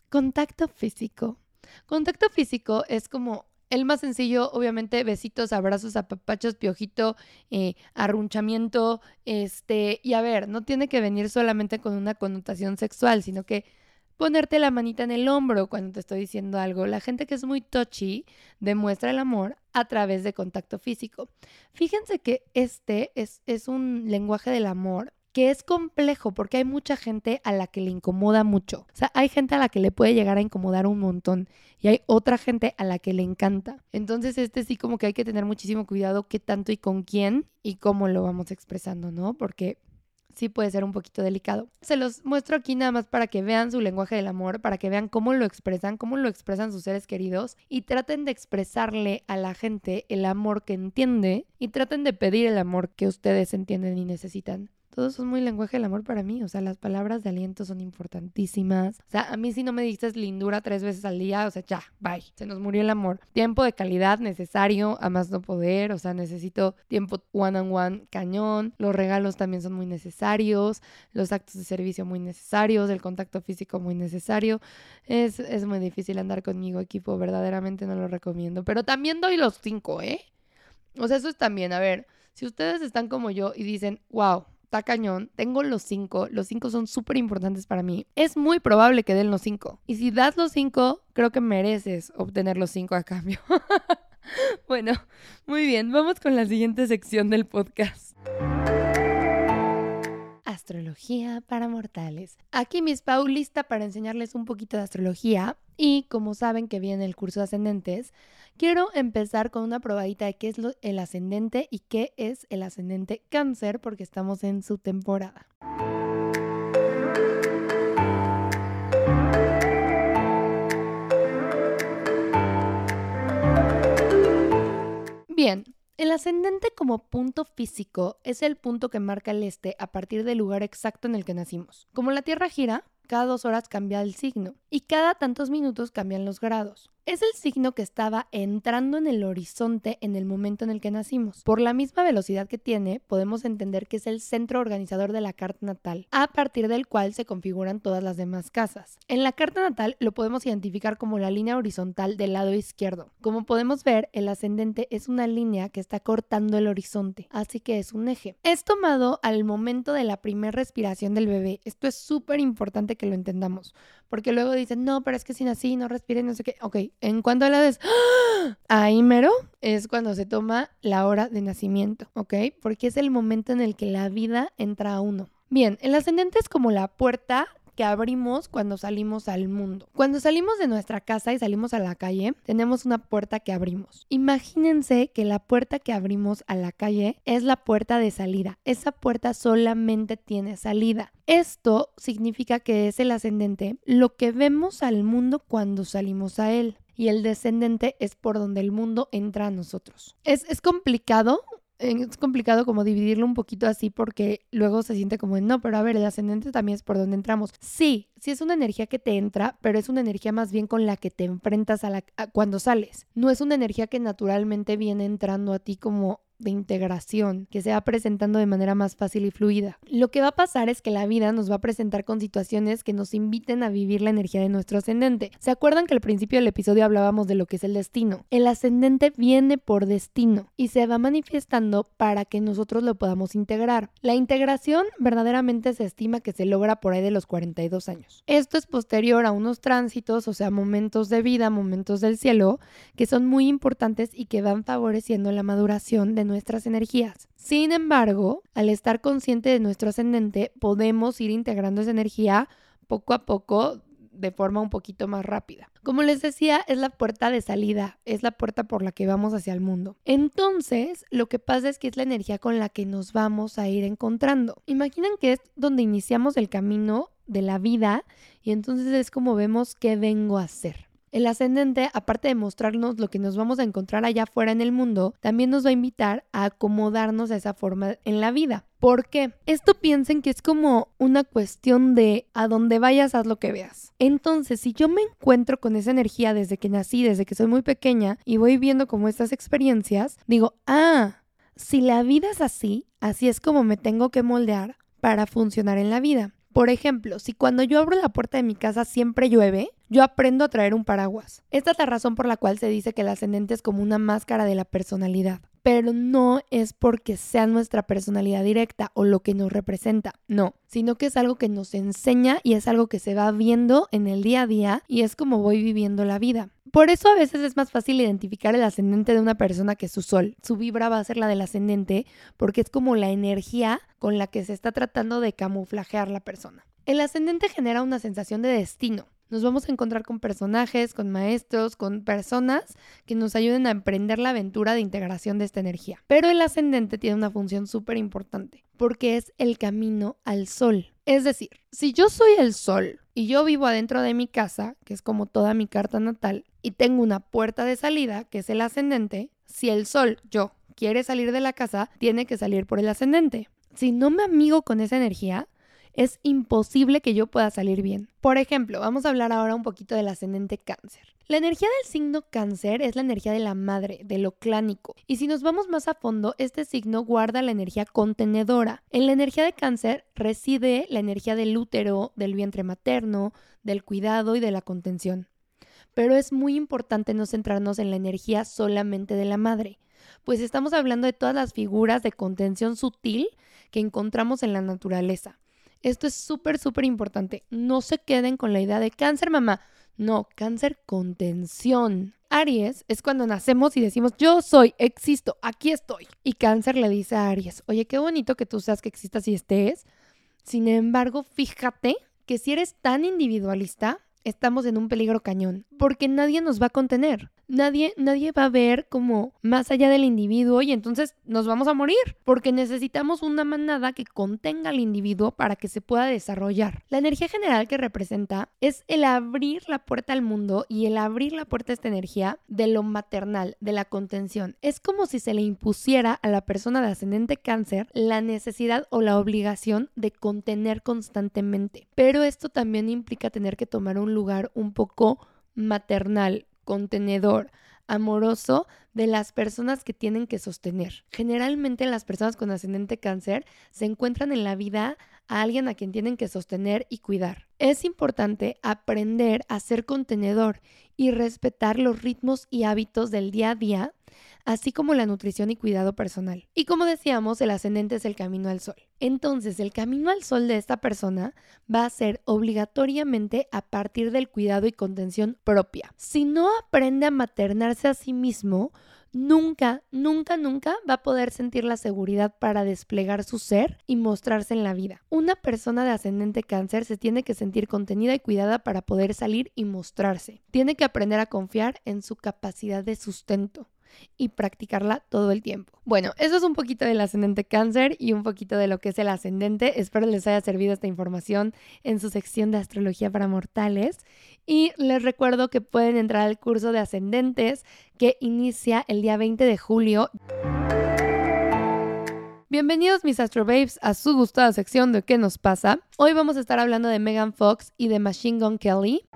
contacto físico. Contacto físico es como el más sencillo, obviamente, besitos, abrazos, apapachos, piojito, eh, arrunchamiento, este, y a ver, no tiene que venir solamente con una connotación sexual, sino que ponerte la manita en el hombro cuando te estoy diciendo algo. La gente que es muy touchy demuestra el amor a través de contacto físico. Fíjense que este es, es un lenguaje del amor que es complejo porque hay mucha gente a la que le incomoda mucho. O sea, hay gente a la que le puede llegar a incomodar un montón y hay otra gente a la que le encanta. Entonces, este sí como que hay que tener muchísimo cuidado qué tanto y con quién y cómo lo vamos expresando, ¿no? Porque sí puede ser un poquito delicado. Se los muestro aquí nada más para que vean su lenguaje del amor, para que vean cómo lo expresan, cómo lo expresan sus seres queridos y traten de expresarle a la gente el amor que entiende y traten de pedir el amor que ustedes entienden y necesitan todos son muy lenguaje del amor para mí. O sea, las palabras de aliento son importantísimas. O sea, a mí si no me dices lindura tres veces al día, o sea, ya, bye. Se nos murió el amor. Tiempo de calidad necesario, a más no poder. O sea, necesito tiempo one on one cañón. Los regalos también son muy necesarios. Los actos de servicio muy necesarios. El contacto físico muy necesario. Es, es muy difícil andar conmigo, equipo. Verdaderamente no lo recomiendo. Pero también doy los cinco, ¿eh? O sea, eso es también, a ver, si ustedes están como yo y dicen, wow, está cañón, tengo los cinco, los cinco son súper importantes para mí, es muy probable que den los cinco. Y si das los cinco, creo que mereces obtener los cinco a cambio. (laughs) bueno, muy bien, vamos con la siguiente sección del podcast. Astrología para mortales. Aquí Miss Pau lista para enseñarles un poquito de astrología y como saben que viene el curso de ascendentes, quiero empezar con una probadita de qué es el ascendente y qué es el ascendente cáncer porque estamos en su temporada. Bien, el ascendente como punto físico es el punto que marca el este a partir del lugar exacto en el que nacimos. Como la Tierra gira, cada dos horas cambia el signo y cada tantos minutos cambian los grados. Es el signo que estaba entrando en el horizonte en el momento en el que nacimos. Por la misma velocidad que tiene, podemos entender que es el centro organizador de la carta natal, a partir del cual se configuran todas las demás casas. En la carta natal lo podemos identificar como la línea horizontal del lado izquierdo. Como podemos ver, el ascendente es una línea que está cortando el horizonte, así que es un eje. Es tomado al momento de la primera respiración del bebé. Esto es súper importante que lo entendamos, porque luego dicen, no, pero es que sin así no respire, no sé qué. Ok, en cuanto a la des, ¡ah! ahí mero es cuando se toma la hora de nacimiento, ¿ok? Porque es el momento en el que la vida entra a uno. Bien, el ascendente es como la puerta que abrimos cuando salimos al mundo. Cuando salimos de nuestra casa y salimos a la calle, tenemos una puerta que abrimos. Imagínense que la puerta que abrimos a la calle es la puerta de salida. Esa puerta solamente tiene salida. Esto significa que es el ascendente lo que vemos al mundo cuando salimos a él y el descendente es por donde el mundo entra a nosotros. Es, es complicado es complicado como dividirlo un poquito así porque luego se siente como, no, pero a ver, el ascendente también es por donde entramos. Sí, sí es una energía que te entra, pero es una energía más bien con la que te enfrentas a la, cuando sales. No es una energía que naturalmente viene entrando a ti como de integración que se va presentando de manera más fácil y fluida. Lo que va a pasar es que la vida nos va a presentar con situaciones que nos inviten a vivir la energía de nuestro ascendente. ¿Se acuerdan que al principio del episodio hablábamos de lo que es el destino? El ascendente viene por destino y se va manifestando para que nosotros lo podamos integrar. La integración verdaderamente se estima que se logra por ahí de los 42 años. Esto es posterior a unos tránsitos, o sea, momentos de vida, momentos del cielo, que son muy importantes y que van favoreciendo la maduración de nuestras energías. Sin embargo, al estar consciente de nuestro ascendente, podemos ir integrando esa energía poco a poco de forma un poquito más rápida. Como les decía, es la puerta de salida, es la puerta por la que vamos hacia el mundo. Entonces, lo que pasa es que es la energía con la que nos vamos a ir encontrando. Imaginen que es donde iniciamos el camino de la vida y entonces es como vemos qué vengo a hacer. El ascendente, aparte de mostrarnos lo que nos vamos a encontrar allá afuera en el mundo, también nos va a invitar a acomodarnos a esa forma en la vida. ¿Por qué? Esto piensen que es como una cuestión de a donde vayas, haz lo que veas. Entonces, si yo me encuentro con esa energía desde que nací, desde que soy muy pequeña, y voy viendo como estas experiencias, digo, ah, si la vida es así, así es como me tengo que moldear para funcionar en la vida. Por ejemplo, si cuando yo abro la puerta de mi casa siempre llueve, yo aprendo a traer un paraguas. Esta es la razón por la cual se dice que el ascendente es como una máscara de la personalidad. Pero no es porque sea nuestra personalidad directa o lo que nos representa, no, sino que es algo que nos enseña y es algo que se va viendo en el día a día y es como voy viviendo la vida. Por eso a veces es más fácil identificar el ascendente de una persona que su sol. Su vibra va a ser la del ascendente porque es como la energía con la que se está tratando de camuflajear la persona. El ascendente genera una sensación de destino. Nos vamos a encontrar con personajes, con maestros, con personas que nos ayuden a emprender la aventura de integración de esta energía. Pero el ascendente tiene una función súper importante porque es el camino al sol. Es decir, si yo soy el sol y yo vivo adentro de mi casa, que es como toda mi carta natal, y tengo una puerta de salida, que es el ascendente, si el sol, yo, quiere salir de la casa, tiene que salir por el ascendente. Si no me amigo con esa energía, es imposible que yo pueda salir bien. Por ejemplo, vamos a hablar ahora un poquito del ascendente cáncer. La energía del signo cáncer es la energía de la madre, de lo clánico. Y si nos vamos más a fondo, este signo guarda la energía contenedora. En la energía de cáncer reside la energía del útero, del vientre materno, del cuidado y de la contención. Pero es muy importante no centrarnos en la energía solamente de la madre, pues estamos hablando de todas las figuras de contención sutil que encontramos en la naturaleza. Esto es súper, súper importante. No se queden con la idea de cáncer, mamá. No, cáncer contención. Aries es cuando nacemos y decimos, yo soy, existo, aquí estoy. Y cáncer le dice a Aries, oye, qué bonito que tú seas que existas y estés. Sin embargo, fíjate que si eres tan individualista, estamos en un peligro cañón, porque nadie nos va a contener nadie, nadie va a ver como más allá del individuo y entonces nos vamos a morir porque necesitamos una manada que contenga al individuo para que se pueda desarrollar. La energía general que representa es el abrir la puerta al mundo y el abrir la puerta a esta energía de lo maternal, de la contención. Es como si se le impusiera a la persona de ascendente cáncer la necesidad o la obligación de contener constantemente. Pero esto también implica tener que tomar un lugar un poco maternal, contenedor, amoroso de las personas que tienen que sostener. Generalmente las personas con ascendente cáncer se encuentran en la vida a alguien a quien tienen que sostener y cuidar. Es importante aprender a ser contenedor y respetar los ritmos y hábitos del día a día así como la nutrición y cuidado personal. Y como decíamos, el ascendente es el camino al sol. Entonces, el camino al sol de esta persona va a ser obligatoriamente a partir del cuidado y contención propia. Si no aprende a maternarse a sí mismo, nunca, nunca, nunca va a poder sentir la seguridad para desplegar su ser y mostrarse en la vida. Una persona de ascendente cáncer se tiene que sentir contenida y cuidada para poder salir y mostrarse. Tiene que aprender a confiar en su capacidad de sustento y practicarla todo el tiempo. Bueno, eso es un poquito del ascendente cáncer y un poquito de lo que es el ascendente. Espero les haya servido esta información en su sección de astrología para mortales. Y les recuerdo que pueden entrar al curso de ascendentes que inicia el día 20 de julio. Bienvenidos mis Astro Babes a su gustada sección de ¿Qué nos pasa? Hoy vamos a estar hablando de Megan Fox y de Machine Gun Kelly.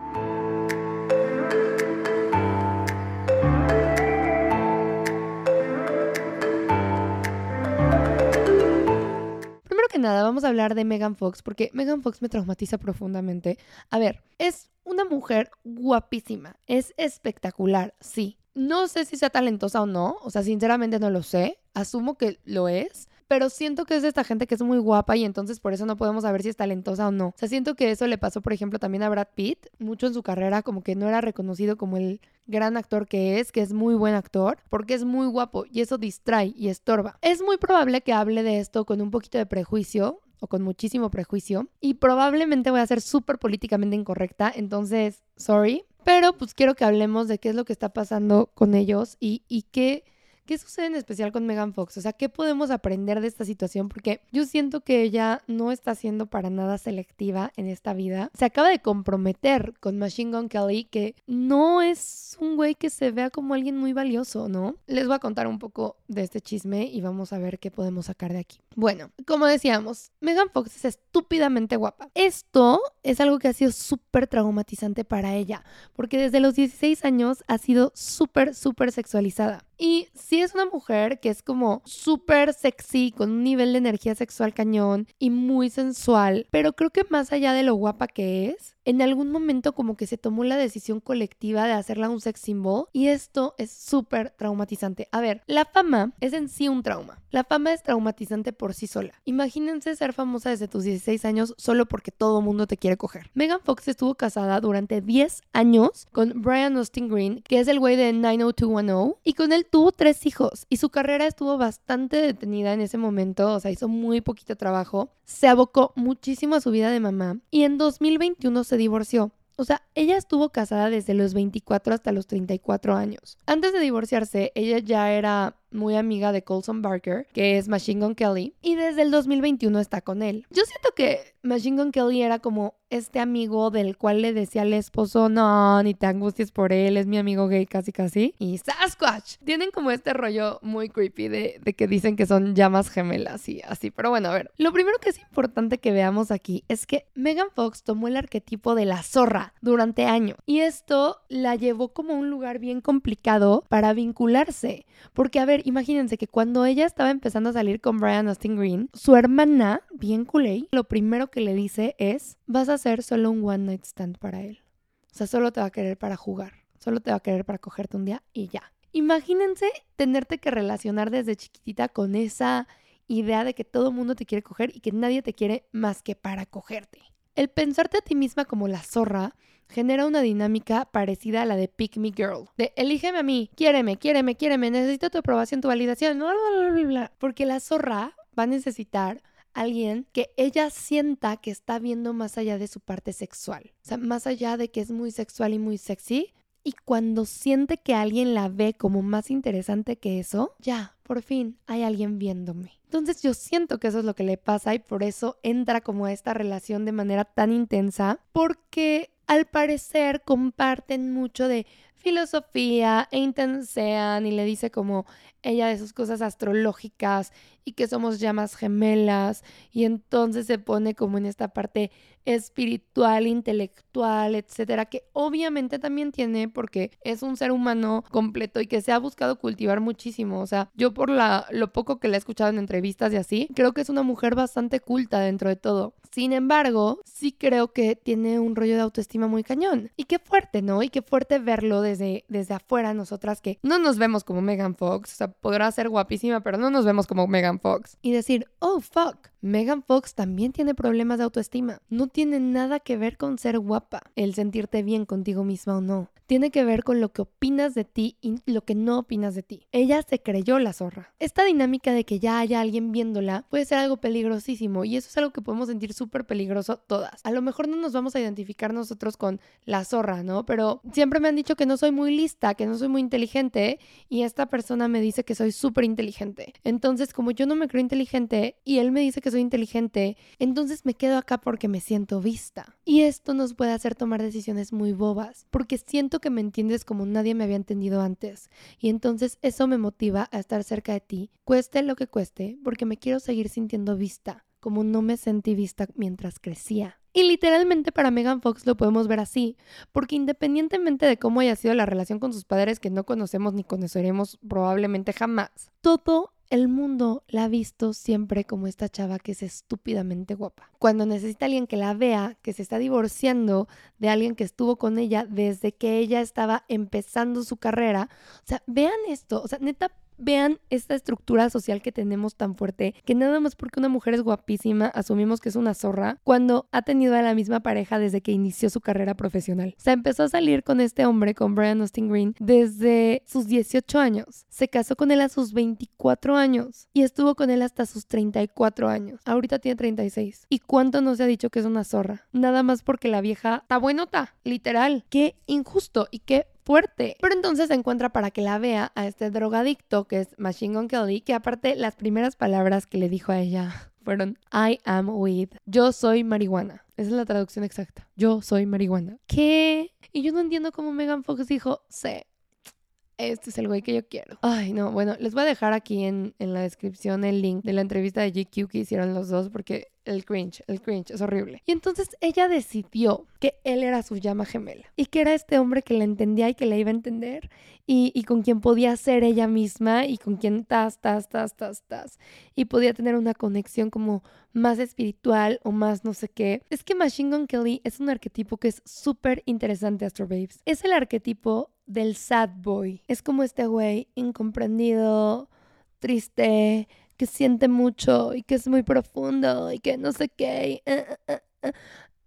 Nada, vamos a hablar de Megan Fox porque Megan Fox me traumatiza profundamente. A ver, es una mujer guapísima, es espectacular, sí. No sé si sea talentosa o no, o sea, sinceramente no lo sé, asumo que lo es, pero siento que es de esta gente que es muy guapa y entonces por eso no podemos saber si es talentosa o no. O sea, siento que eso le pasó, por ejemplo, también a Brad Pitt, mucho en su carrera, como que no era reconocido como el gran actor que es, que es muy buen actor, porque es muy guapo y eso distrae y estorba. Es muy probable que hable de esto con un poquito de prejuicio, o con muchísimo prejuicio y probablemente voy a ser súper políticamente incorrecta, entonces, sorry, pero pues quiero que hablemos de qué es lo que está pasando con ellos y, y qué ¿Qué sucede en especial con Megan Fox? O sea, ¿qué podemos aprender de esta situación? Porque yo siento que ella no está siendo para nada selectiva en esta vida. Se acaba de comprometer con Machine Gun Kelly, que no es un güey que se vea como alguien muy valioso, ¿no? Les voy a contar un poco de este chisme y vamos a ver qué podemos sacar de aquí. Bueno, como decíamos, Megan Fox es estúpidamente guapa. Esto es algo que ha sido súper traumatizante para ella, porque desde los 16 años ha sido súper, súper sexualizada. Y sí es una mujer que es como súper sexy, con un nivel de energía sexual cañón y muy sensual, pero creo que más allá de lo guapa que es, en algún momento como que se tomó la decisión colectiva de hacerla un sex symbol y esto es súper traumatizante. A ver, la fama es en sí un trauma. La fama es traumatizante por sí sola. Imagínense ser famosa desde tus 16 años solo porque todo mundo te quiere coger. Megan Fox estuvo casada durante 10 años con Brian Austin Green, que es el güey de 90210, y con él tuvo tres hijos y su carrera estuvo bastante detenida en ese momento, o sea, hizo muy poquito trabajo. Se abocó muchísimo a su vida de mamá y en 2021 se divorció. O sea, ella estuvo casada desde los 24 hasta los 34 años. Antes de divorciarse, ella ya era muy amiga de Colson Barker, que es Machine Gun Kelly, y desde el 2021 está con él. Yo siento que Machine Gun Kelly era como este amigo del cual le decía al esposo, no, ni te angusties por él, es mi amigo gay casi casi. Y Sasquatch. Tienen como este rollo muy creepy de, que dicen que son llamas gemelas y así. Pero bueno, a ver, lo primero que es importante que veamos aquí es que Megan Fox tomó el arquetipo de la zorra durante años. Y esto la llevó como a un lugar bien complicado para vincularse. Porque, a ver, imagínense que cuando ella estaba empezando a salir con Brian Austin Green, su hermana, bien culé, lo primero que le dice es, vas a ser solo un one night stand para él. O sea, solo te va a querer para jugar, solo te va a querer para cogerte un día y ya. Imagínense tenerte que relacionar desde chiquitita con esa idea de que todo el mundo te quiere coger y que nadie te quiere más que para cogerte. El pensarte a ti misma como la zorra genera una dinámica parecida a la de Pick Me Girl, de elígeme a mí, quiéreme, quiéreme, quiéreme, necesito tu aprobación, tu validación, bla, bla, bla, bla. porque la zorra va a necesitar alguien que ella sienta que está viendo más allá de su parte sexual, o sea, más allá de que es muy sexual y muy sexy, y cuando siente que alguien la ve como más interesante que eso, ya, por fin hay alguien viéndome. Entonces yo siento que eso es lo que le pasa y por eso entra como a esta relación de manera tan intensa, porque al parecer comparten mucho de filosofía e intensean y le dice como ella de sus cosas astrológicas y que somos llamas gemelas y entonces se pone como en esta parte espiritual, intelectual, etcétera, que obviamente también tiene porque es un ser humano completo y que se ha buscado cultivar muchísimo, o sea, yo por la lo poco que le he escuchado en entrevistas y así, creo que es una mujer bastante culta dentro de todo. Sin embargo, sí creo que tiene un rollo de autoestima muy cañón. Y qué fuerte, ¿no? Y qué fuerte verlo desde, desde afuera nosotras que no nos vemos como Megan Fox, o sea, podrá ser guapísima, pero no nos vemos como Megan Fox. Y decir, oh, fuck, Megan Fox también tiene problemas de autoestima. No tiene nada que ver con ser guapa, el sentirte bien contigo misma o no. Tiene que ver con lo que opinas de ti y lo que no opinas de ti. Ella se creyó la zorra. Esta dinámica de que ya haya alguien viéndola puede ser algo peligrosísimo y eso es algo que podemos sentir súper peligroso todas. A lo mejor no nos vamos a identificar nosotros con la zorra, ¿no? Pero siempre me han dicho que no soy muy lista, que no soy muy inteligente y esta persona me dice que soy súper inteligente. Entonces, como yo no me creo inteligente y él me dice que soy inteligente, entonces me quedo acá porque me siento vista. Y esto nos puede hacer tomar decisiones muy bobas, porque siento que me entiendes como nadie me había entendido antes. Y entonces eso me motiva a estar cerca de ti, cueste lo que cueste, porque me quiero seguir sintiendo vista, como no me sentí vista mientras crecía. Y literalmente para Megan Fox lo podemos ver así, porque independientemente de cómo haya sido la relación con sus padres que no conocemos ni conoceremos probablemente jamás, todo el mundo la ha visto siempre como esta chava que es estúpidamente guapa. Cuando necesita alguien que la vea, que se está divorciando de alguien que estuvo con ella desde que ella estaba empezando su carrera. O sea, vean esto. O sea, neta, Vean esta estructura social que tenemos tan fuerte, que nada más porque una mujer es guapísima, asumimos que es una zorra, cuando ha tenido a la misma pareja desde que inició su carrera profesional. O sea, empezó a salir con este hombre, con Brian Austin Green, desde sus 18 años. Se casó con él a sus 24 años y estuvo con él hasta sus 34 años. Ahorita tiene 36. ¿Y cuánto no se ha dicho que es una zorra? Nada más porque la vieja está buenota, literal. Qué injusto y qué fuerte. Pero entonces se encuentra para que la vea a este drogadicto que es Machine Gun Kelly, que aparte las primeras palabras que le dijo a ella (laughs) fueron I am weed. Yo soy marihuana. Esa es la traducción exacta. Yo soy marihuana. ¿Qué? Y yo no entiendo cómo Megan Fox dijo, sí, este es el güey que yo quiero. Ay, no, bueno, les voy a dejar aquí en, en, la descripción el link de la entrevista de GQ que hicieron los dos porque el cringe, el cringe es horrible. Y entonces ella decidió que él era su llama gemela y que era este hombre que la entendía y que la iba a entender y, con quien podía ser ella misma y con quien tas, tas, tas, tas, tas. Y podía tener una conexión como más espiritual o más no sé qué. Es que Machine Gun Kelly es un arquetipo que es súper interesante, Astro Babes. Es el arquetipo del sad boy. Es como este güey incomprendido, triste, que siente mucho y que es muy profundo y que no sé qué. Eh, eh, eh,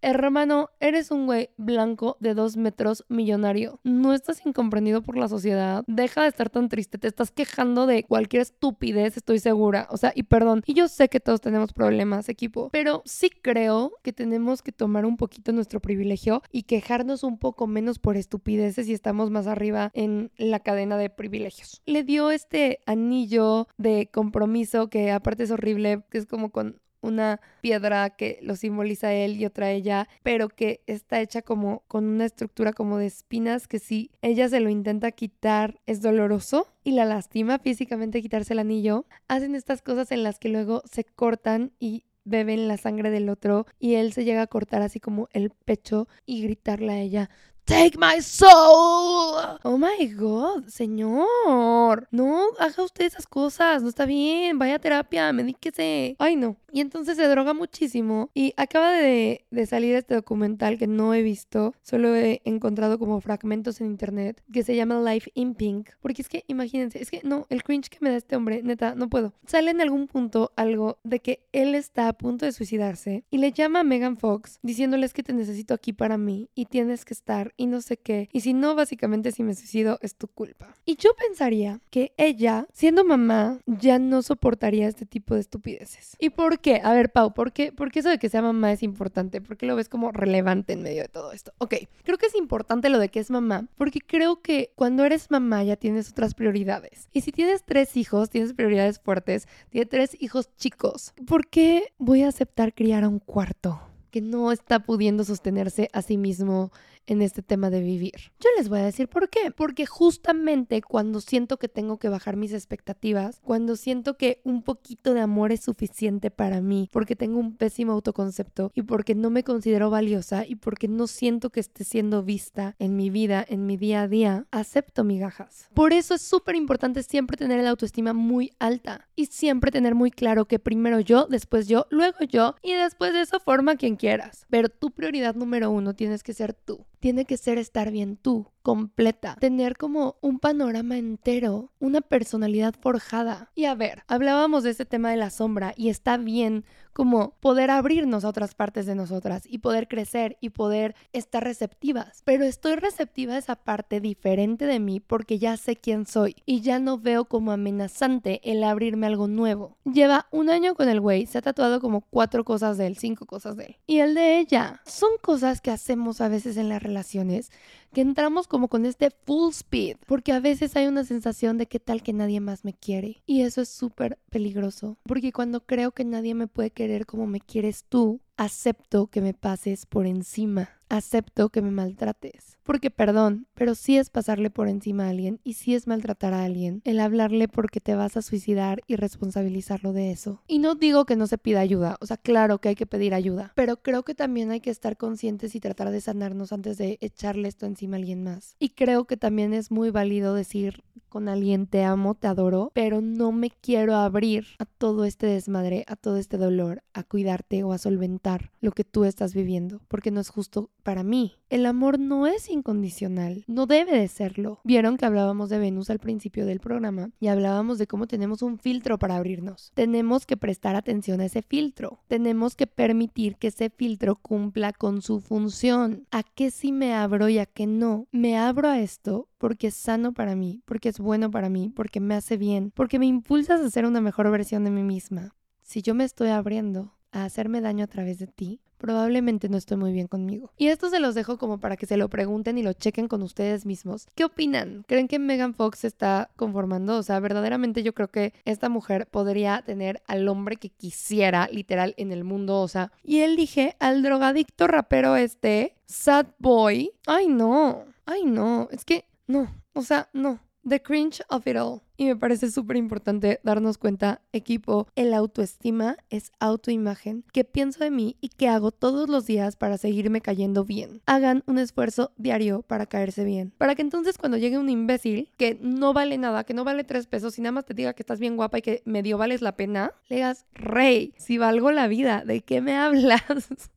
Hermano, eres un güey blanco de dos metros millonario. No estás incomprendido por la sociedad. Deja de estar tan triste. Te estás quejando de cualquier estupidez, estoy segura. O sea, y perdón. Y yo sé que todos tenemos problemas, equipo. Pero sí creo que tenemos que tomar un poquito nuestro privilegio y quejarnos un poco menos por estupideces y estamos más arriba en la cadena de privilegios. Le dio este anillo de compromiso que aparte es horrible, que es como con una piedra que lo simboliza él y otra ella, pero que está hecha como con una estructura como de espinas que si ella se lo intenta quitar es doloroso y la lastima físicamente quitarse el anillo. Hacen estas cosas en las que luego se cortan y beben la sangre del otro y él se llega a cortar así como el pecho y gritarle a ella, Take my soul. Oh my God, señor. No haga usted esas cosas. No está bien. Vaya a terapia. Medíquese. Ay, no. Y entonces se droga muchísimo. Y acaba de, de, salir este documental que no he visto. Solo he encontrado como fragmentos en internet. Que se llama Life in Pink. Porque es que, imagínense, es que no, el cringe que me da este hombre, neta, no puedo. Sale en algún punto algo de que él está a punto de suicidarse. Y le llama a Megan Fox diciéndoles que te necesito aquí para mí. Y tienes que estar y no sé qué. Y si no, básicamente si me suicido es tu culpa. Y yo pensaría que ella, siendo mamá, ya no soportaría este tipo de estupideces. ¿Y por qué? A ver, Pau, ¿por qué, ¿por qué eso de que sea mamá es importante? ¿Por qué lo ves como relevante en medio de todo esto? Ok, creo que es importante lo de que es mamá, porque creo que cuando eres mamá ya tienes otras prioridades. Y si tienes tres hijos, tienes prioridades fuertes, tienes tres hijos chicos, ¿por qué voy a aceptar criar a un cuarto? que no está pudiendo sostenerse a sí mismo en este tema de vivir. Yo les voy a decir por qué. Porque justamente cuando siento que tengo que bajar mis expectativas, cuando siento que un poquito de amor es suficiente para mí, porque tengo un pésimo autoconcepto y porque no me considero valiosa y porque no siento que esté siendo vista en mi vida, en mi día a día, acepto migajas. Por eso es súper importante siempre tener la autoestima muy alta y siempre tener muy claro que primero yo, después yo, luego yo y después de esa forma quien quieras. Pero tu prioridad número uno tienes que ser tú tiene que ser estar bien tú completa, tener como un panorama entero, una personalidad forjada. Y a ver, hablábamos de este tema de la sombra y está bien como poder abrirnos a otras partes de nosotras y poder crecer y poder estar receptivas. Pero estoy receptiva a esa parte diferente de mí porque ya sé quién soy y ya no veo como amenazante el abrirme algo nuevo. Lleva un año con el güey, se ha tatuado como cuatro cosas de él, cinco cosas de él. Y el de ella. Son cosas que hacemos a veces en las relaciones que entramos como con este full speed, porque a veces hay una sensación de que tal que nadie más me quiere. Y eso es súper peligroso, porque cuando creo que nadie me puede querer como me quieres tú, acepto que me pases por encima, acepto que me maltrates. Porque perdón, pero sí es pasarle por encima a alguien y sí es maltratar a alguien, el hablarle porque te vas a suicidar y responsabilizarlo de eso. Y no digo que no se pida ayuda, o sea, claro que hay que pedir ayuda, pero creo que también hay que estar conscientes y tratar de sanarnos antes de echarle esto encima a alguien más. Y creo que también es muy válido decir con alguien te amo, te adoro, pero no me quiero abrir a todo este desmadre, a todo este dolor, a cuidarte o a solventar lo que tú estás viviendo, porque no es justo para mí. El amor no es incondicional, no debe de serlo. Vieron que hablábamos de Venus al principio del programa y hablábamos de cómo tenemos un filtro para abrirnos. Tenemos que prestar atención a ese filtro. Tenemos que permitir que ese filtro cumpla con su función. ¿A qué sí me abro y a qué no? Me abro a esto porque es sano para mí, porque es bueno para mí, porque me hace bien, porque me impulsas a ser una mejor versión de mí misma. Si yo me estoy abriendo a hacerme daño a través de ti, probablemente no estoy muy bien conmigo. Y esto se los dejo como para que se lo pregunten y lo chequen con ustedes mismos. ¿Qué opinan? ¿Creen que Megan Fox se está conformando? O sea, verdaderamente yo creo que esta mujer podría tener al hombre que quisiera, literal, en el mundo. O sea, y él dije al drogadicto rapero este, Sad Boy. Ay, no. Ay, no. Es que, no. O sea, no. The cringe of it all. Y me parece súper importante darnos cuenta, equipo, el autoestima es autoimagen, que pienso de mí y que hago todos los días para seguirme cayendo bien. Hagan un esfuerzo diario para caerse bien. Para que entonces cuando llegue un imbécil que no vale nada, que no vale tres pesos y nada más te diga que estás bien guapa y que medio vales la pena, le digas, rey, si valgo la vida, ¿de qué me hablas? (laughs)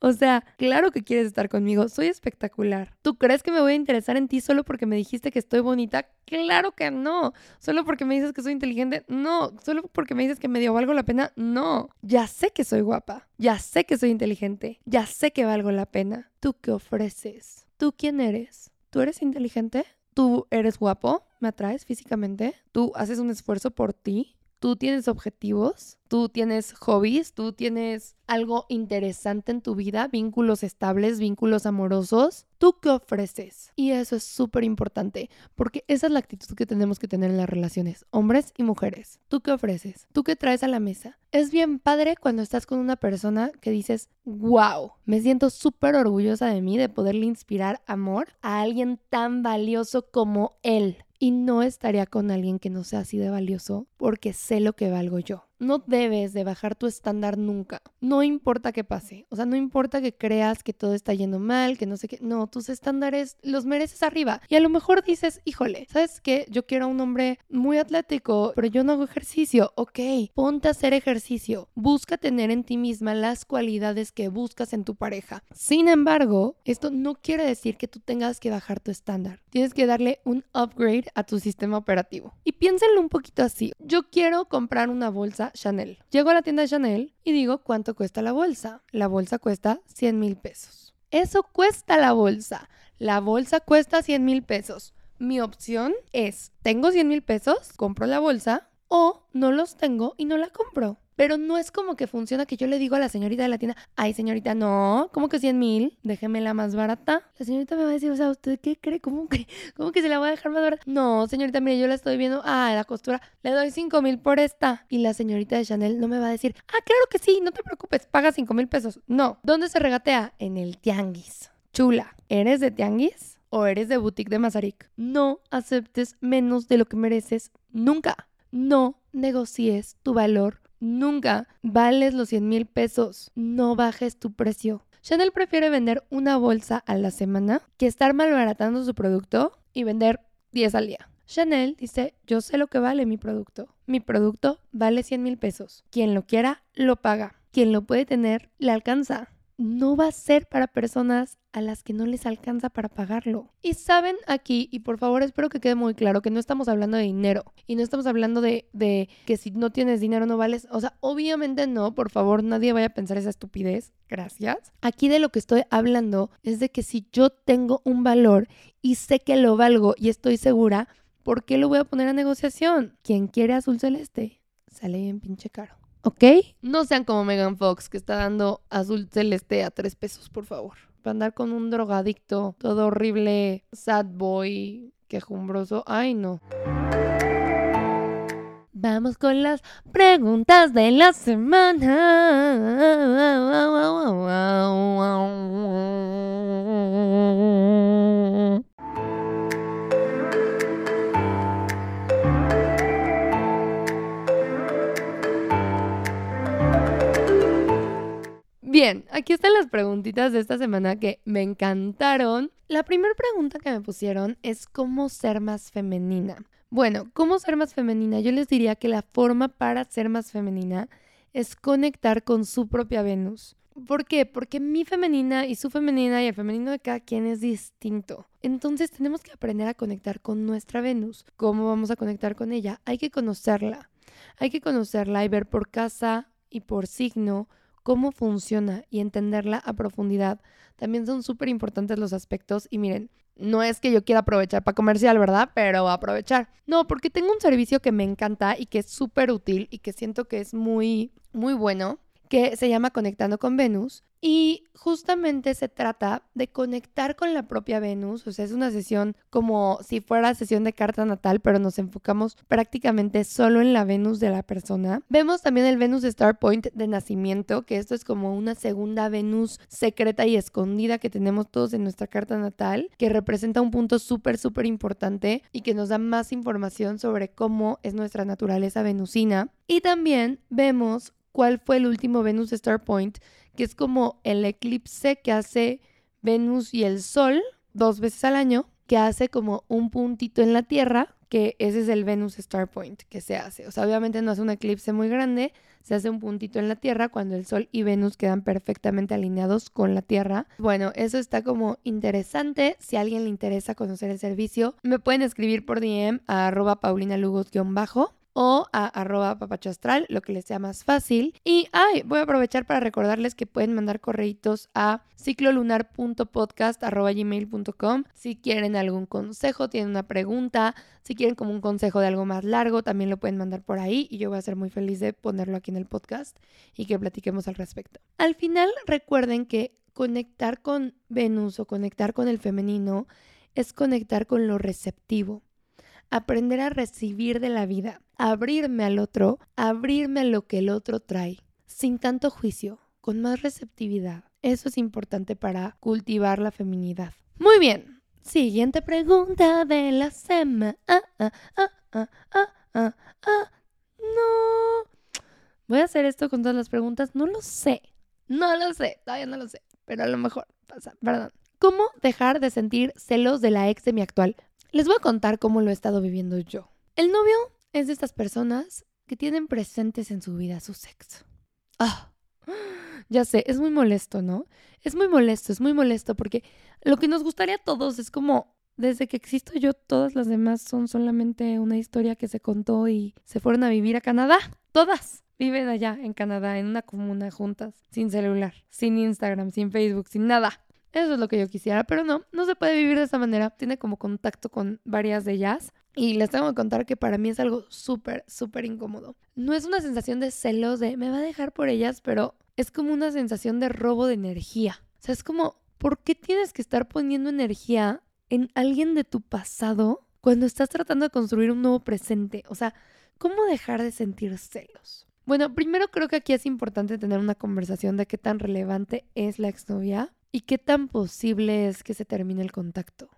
O sea, claro que quieres estar conmigo, soy espectacular. ¿Tú crees que me voy a interesar en ti solo porque me dijiste que estoy bonita? Claro que no. Solo porque me dices que soy inteligente, no. Solo porque me dices que me dio valgo la pena, no. Ya sé que soy guapa, ya sé que soy inteligente, ya sé que valgo la pena. ¿Tú qué ofreces? ¿Tú quién eres? ¿Tú eres inteligente? ¿Tú eres guapo? ¿Me atraes físicamente? ¿Tú haces un esfuerzo por ti? ¿Tú tienes objetivos? ¿Tú tienes hobbies? ¿Tú tienes algo interesante en tu vida, vínculos estables, vínculos amorosos, ¿tú qué ofreces? Y eso es súper importante, porque esa es la actitud que tenemos que tener en las relaciones, hombres y mujeres. ¿Tú qué ofreces? ¿Tú qué traes a la mesa? Es bien padre cuando estás con una persona que dices, wow, me siento súper orgullosa de mí de poderle inspirar amor a alguien tan valioso como él. Y no estaría con alguien que no sea así de valioso porque sé lo que valgo yo. No debes de bajar tu estándar nunca. No importa qué pase. O sea, no importa que creas que todo está yendo mal, que no sé qué. No, tus estándares los mereces arriba. Y a lo mejor dices, híjole, ¿sabes qué? Yo quiero a un hombre muy atlético, pero yo no hago ejercicio. Ok, ponte a hacer ejercicio. Busca tener en ti misma las cualidades que buscas en tu pareja. Sin embargo, esto no quiere decir que tú tengas que bajar tu estándar. Tienes que darle un upgrade a tu sistema operativo. Y piénsenlo un poquito así. Yo quiero comprar una bolsa Chanel. Llego a la tienda Chanel y digo cuánto cuesta la bolsa. La bolsa cuesta 100 mil pesos. Eso cuesta la bolsa. La bolsa cuesta 100 mil pesos. Mi opción es, tengo 100 mil pesos, compro la bolsa o no los tengo y no la compro. Pero no es como que funciona que yo le digo a la señorita de la tienda, ay señorita, no, ¿cómo que 100 mil? Déjeme la más barata. La señorita me va a decir, o sea, ¿usted qué cree? ¿Cómo que, cómo que se la voy a dejar más barata? No, señorita, mire, yo la estoy viendo, ah, la costura, le doy 5 mil por esta. Y la señorita de Chanel no me va a decir, ah, claro que sí, no te preocupes, paga 5 mil pesos. No, ¿dónde se regatea? En el tianguis. Chula, ¿eres de tianguis? o eres de boutique de Mazarik. No aceptes menos de lo que mereces nunca. No negocies tu valor Nunca vales los 100 mil pesos. No bajes tu precio. Chanel prefiere vender una bolsa a la semana que estar malbaratando su producto y vender 10 al día. Chanel dice, yo sé lo que vale mi producto. Mi producto vale 100 mil pesos. Quien lo quiera, lo paga. Quien lo puede tener, le alcanza. No va a ser para personas a las que no les alcanza para pagarlo. Y saben aquí, y por favor espero que quede muy claro, que no estamos hablando de dinero y no estamos hablando de, que si no tienes dinero no vales. O sea, obviamente no, por favor, nadie vaya a pensar esa estupidez. Gracias. Aquí de lo que estoy hablando es de que si yo tengo un valor y sé que lo valgo y estoy segura, ¿por qué lo voy a poner a negociación? Quien quiere azul celeste, sale bien pinche caro. ¿Ok? No sean como Megan Fox, que está dando azul celeste a tres pesos, por favor. Para andar con un drogadicto, todo horrible, sad boy, quejumbroso. Ay, no. Vamos con las preguntas de la semana. Bien, aquí están las preguntitas de esta semana que me encantaron. La primera pregunta que me pusieron es cómo ser más femenina. Bueno, ¿cómo ser más femenina? Yo les diría que la forma para ser más femenina es conectar con su propia Venus. ¿Por qué? Porque mi femenina y su femenina y el femenino de cada quien es distinto. Entonces tenemos que aprender a conectar con nuestra Venus. ¿Cómo vamos a conectar con ella? Hay que conocerla. Hay que conocerla y ver por casa y por signo cómo funciona y entenderla a profundidad. También son súper importantes los aspectos y miren, no es que yo quiera aprovechar para comercial, ¿verdad? Pero aprovechar. No, porque tengo un servicio que me encanta y que es súper útil y que siento que es muy, muy bueno que se llama Conectando con Venus. Y justamente se trata de conectar con la propia Venus, o sea, es una sesión como si fuera sesión de carta natal, pero nos enfocamos prácticamente solo en la Venus de la persona. Vemos también el Venus Star Point de nacimiento, que esto es como una segunda Venus secreta y escondida que tenemos todos en nuestra carta natal, que representa un punto súper, súper importante y que nos da más información sobre cómo es nuestra naturaleza venusina. Y también vemos cuál fue el último Venus Star Point, que es como el eclipse que hace Venus y el Sol dos veces al año, que hace como un puntito en la Tierra, que ese es el Venus Star Point que se hace. O sea, obviamente no es un eclipse muy grande, se hace un puntito en la Tierra cuando el Sol y Venus quedan perfectamente alineados con la Tierra. Bueno, eso está como interesante. Si a alguien le interesa conocer el servicio, me pueden escribir por DM a arroba paulinalugos-bajo o a arroba papachastral, lo que les sea más fácil. Y ay, voy a aprovechar para recordarles que pueden mandar correitos a ciclolunar.podcast.gmail.com si quieren algún consejo, tienen una pregunta, si quieren como un consejo de algo más largo, también lo pueden mandar por ahí y yo voy a ser muy feliz de ponerlo aquí en el podcast y que platiquemos al respecto. Al final recuerden que conectar con Venus o conectar con el femenino es conectar con lo receptivo aprender a recibir de la vida, abrirme al otro, abrirme a lo que el otro trae, sin tanto juicio, con más receptividad. Eso es importante para cultivar la feminidad. Muy bien. Siguiente pregunta de la semana. Ah, ah, ah, no. ¿Voy a hacer esto con todas las preguntas? No lo sé. No lo sé. Todavía no lo sé. Pero a lo mejor pasa. Perdón. ¿Cómo dejar de sentir celos de la ex de mi actual les voy a contar cómo lo he estado viviendo yo. El novio es de estas personas que tienen presentes en su vida su sexo. Ah, ya sé, es muy molesto, ¿no? Es muy molesto, es muy molesto porque lo que nos gustaría a todos es como, desde que existo yo, todas las demás son solamente una historia que se contó y se fueron a vivir a Canadá. Todas viven allá en Canadá, en una comuna juntas, sin celular, sin Instagram, sin Facebook, sin nada. Eso es lo que yo quisiera, pero no, no se puede vivir de esa manera. Tiene como contacto con varias de ellas. Y les tengo que contar que para mí es algo súper, súper incómodo. No es una sensación de celos de me va a dejar por ellas, pero es como una sensación de robo de energía. O sea, es como, ¿por qué tienes que estar poniendo energía en alguien de tu pasado cuando estás tratando de construir un nuevo presente? O sea, ¿cómo dejar de sentir celos? Bueno, primero creo que aquí es importante tener una conversación de qué tan relevante es la exnovia ¿Y qué tan posible es que se termine el contacto?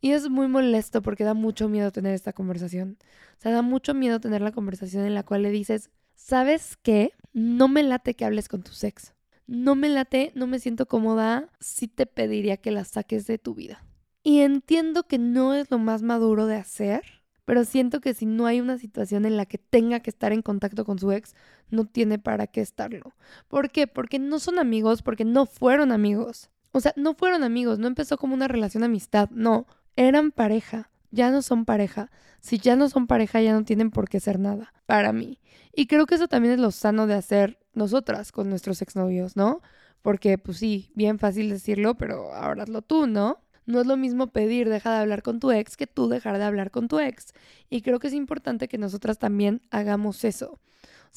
y es muy molesto porque da mucho miedo tener esta conversación. O sea, da mucho miedo tener la conversación en la cual le dices, ¿sabes qué? No me late que hables con tu ex. No me late, no me siento cómoda, sí te pediría que la saques de tu vida. Y entiendo que no es lo más maduro de hacer, pero siento que si no hay una situación en la que tenga que estar en contacto con su ex, no tiene para qué estarlo. ¿Por qué? Porque no son amigos, porque no fueron amigos. O sea, no fueron amigos, no empezó como una relación amistad, no, eran pareja, ya no son pareja. Si ya no son pareja, ya no tienen por qué ser nada, para mí. Y creo que eso también es lo sano de hacer nosotras con nuestros exnovios, ¿no? Porque, pues sí, bien fácil decirlo, pero ahora hazlo tú, ¿no? No es lo mismo pedir deja de hablar con tu ex que tú dejar de hablar con tu ex. Y creo que es importante que nosotras también hagamos eso.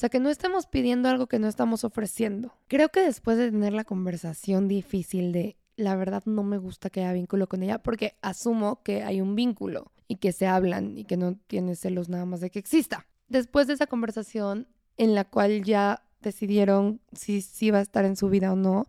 O sea, que no estemos pidiendo algo que no estamos ofreciendo. Creo que después de tener la conversación difícil de la verdad no me gusta que haya vínculo con ella porque asumo que hay un vínculo y que se hablan y que no tiene celos nada más de que exista. Después de esa conversación en la cual ya decidieron si, si va a estar en su vida o no,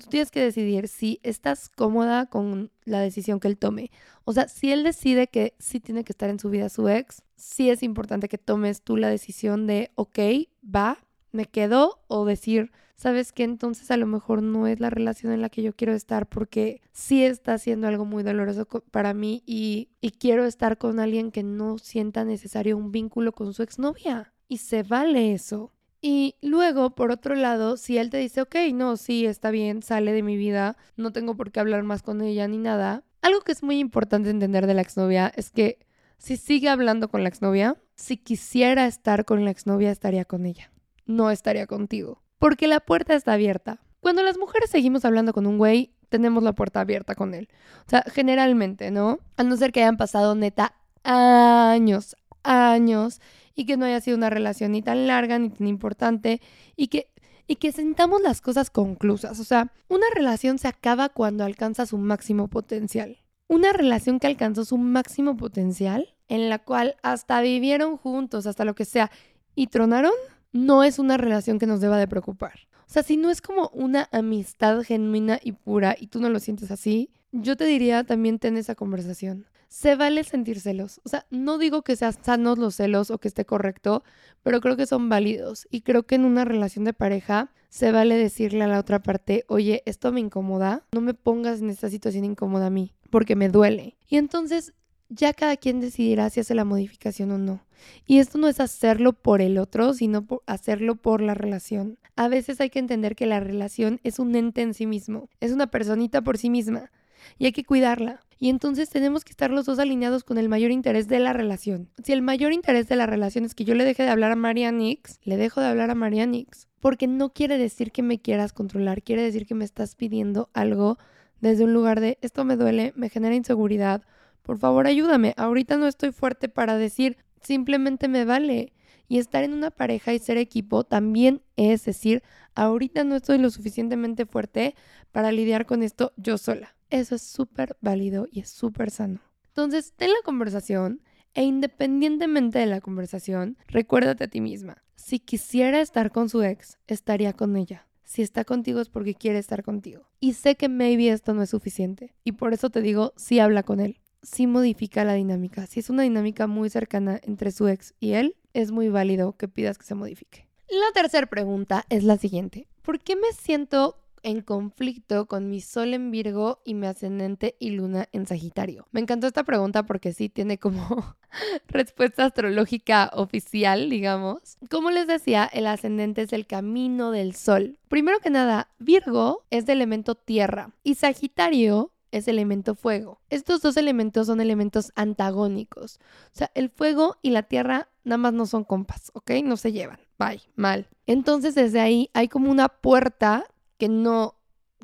tú tienes que decidir si estás cómoda con la decisión que él tome. O sea, si él decide que sí tiene que estar en su vida su ex, sí es importante que tomes tú la decisión de, ok, va, me quedo, o decir, sabes que entonces a lo mejor no es la relación en la que yo quiero estar porque sí está haciendo algo muy doloroso para mí y, y quiero estar con alguien que no sienta necesario un vínculo con su exnovia. Y se vale eso. Y luego, por otro lado, si él te dice, ok, no, sí, está bien, sale de mi vida, no tengo por qué hablar más con ella ni nada. Algo que es muy importante entender de la exnovia es que si sigue hablando con la exnovia, si quisiera estar con la exnovia, estaría con ella, no estaría contigo. Porque la puerta está abierta. Cuando las mujeres seguimos hablando con un güey, tenemos la puerta abierta con él. O sea, generalmente, ¿no? A no ser que hayan pasado neta años, años y que no haya sido una relación ni tan larga ni tan importante y que y que sentamos las cosas conclusas. O sea, una relación se acaba cuando alcanza su máximo potencial. Una relación que alcanzó su máximo potencial, en la cual hasta vivieron juntos, hasta lo que sea, y tronaron, no es una relación que nos deba de preocupar. O sea, si no es como una amistad genuina y pura y tú no lo sientes así, yo te diría también ten esa conversación se vale sentir celos. O sea, no digo que sean sanos los celos o que esté correcto, pero creo que son válidos. Y creo que en una relación de pareja se vale decirle a la otra parte, oye, esto me incomoda, no me pongas en esta situación incómoda a mí, porque me duele. Y entonces ya cada quien decidirá si hace la modificación o no. Y esto no es hacerlo por el otro, sino hacerlo por la relación. A veces hay que entender que la relación es un ente en sí mismo, es una personita por sí misma y hay que cuidarla. Y entonces tenemos que estar los dos alineados con el mayor interés de la relación. Si el mayor interés de la relación es que yo le deje de hablar a María Nix, le dejo de hablar a María Nix. Porque no quiere decir que me quieras controlar, quiere decir que me estás pidiendo algo desde un lugar de esto me duele, me genera inseguridad. Por favor, ayúdame. Ahorita no estoy fuerte para decir simplemente me vale. Y estar en una pareja y ser equipo también es decir, ahorita no estoy lo suficientemente fuerte para lidiar con esto yo sola. Eso es súper válido y es súper sano. Entonces, ten la conversación e independientemente de la conversación, recuérdate a ti misma. Si quisiera estar con su ex, estaría con ella. Si está contigo es porque quiere estar contigo. Y sé que maybe esto no es suficiente. Y por eso te digo, sí habla con él. Sí modifica la dinámica. Si es una dinámica muy cercana entre su ex y él, es muy válido que pidas que se modifique. La tercera pregunta es la siguiente. ¿Por qué me siento en conflicto con mi sol en Virgo y mi ascendente y luna en Sagitario? Me encantó esta pregunta porque sí tiene como (laughs) respuesta astrológica oficial, digamos. Como les decía, el ascendente es el camino del sol. Primero que nada, Virgo es de elemento tierra y Sagitario es elemento fuego. Estos dos elementos son elementos antagónicos. O sea, el fuego y la tierra nada más no son compas, ¿ok? No se llevan. Bye, mal. Entonces desde ahí hay como una puerta que no,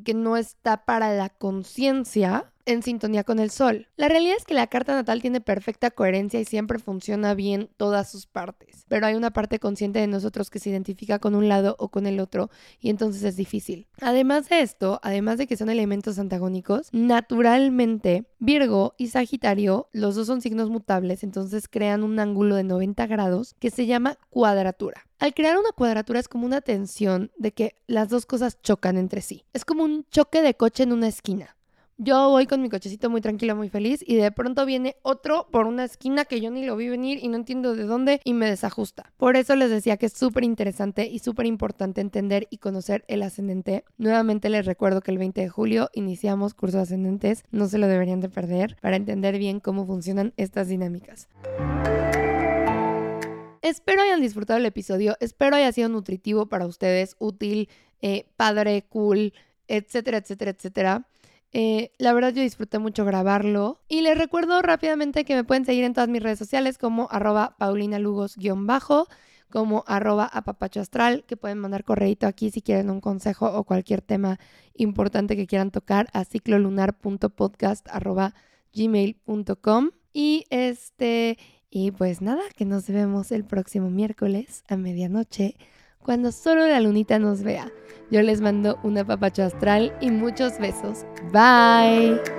que no está para la conciencia en sintonía con el sol. La realidad es que la carta natal tiene perfecta coherencia y siempre funciona bien todas sus partes, pero hay una parte consciente de nosotros que se identifica con un lado o con el otro y entonces es difícil. Además de esto, además de que son elementos antagónicos, naturalmente Virgo y Sagitario, los dos son signos mutables, entonces crean un ángulo de 90 grados que se llama cuadratura. Al crear una cuadratura es como una tensión de que las dos cosas chocan entre sí. Es como un choque de coche en una esquina. Yo voy con mi cochecito muy tranquilo, muy feliz y de pronto viene otro por una esquina que yo ni lo vi venir y no entiendo de dónde y me desajusta. Por eso les decía que es súper interesante y súper importante entender y conocer el ascendente. Nuevamente les recuerdo que el 20 de julio iniciamos cursos ascendentes, no se lo deberían de perder para entender bien cómo funcionan estas dinámicas. Espero hayan disfrutado el episodio, espero haya sido nutritivo para ustedes, útil, eh, padre, cool, etcétera, etcétera, etcétera. Eh, la verdad yo disfruté mucho grabarlo. Y les recuerdo rápidamente que me pueden seguir en todas mis redes sociales como arroba paulinalugos-bajo, como arroba apapachoastral, que pueden mandar correito aquí si quieren un consejo o cualquier tema importante que quieran tocar a ciclolunar.podcast gmail.com. Y este, y pues nada, que nos vemos el próximo miércoles a medianoche cuando solo la lunita nos vea. Yo les mando un apapacho astral y muchos besos. Bye.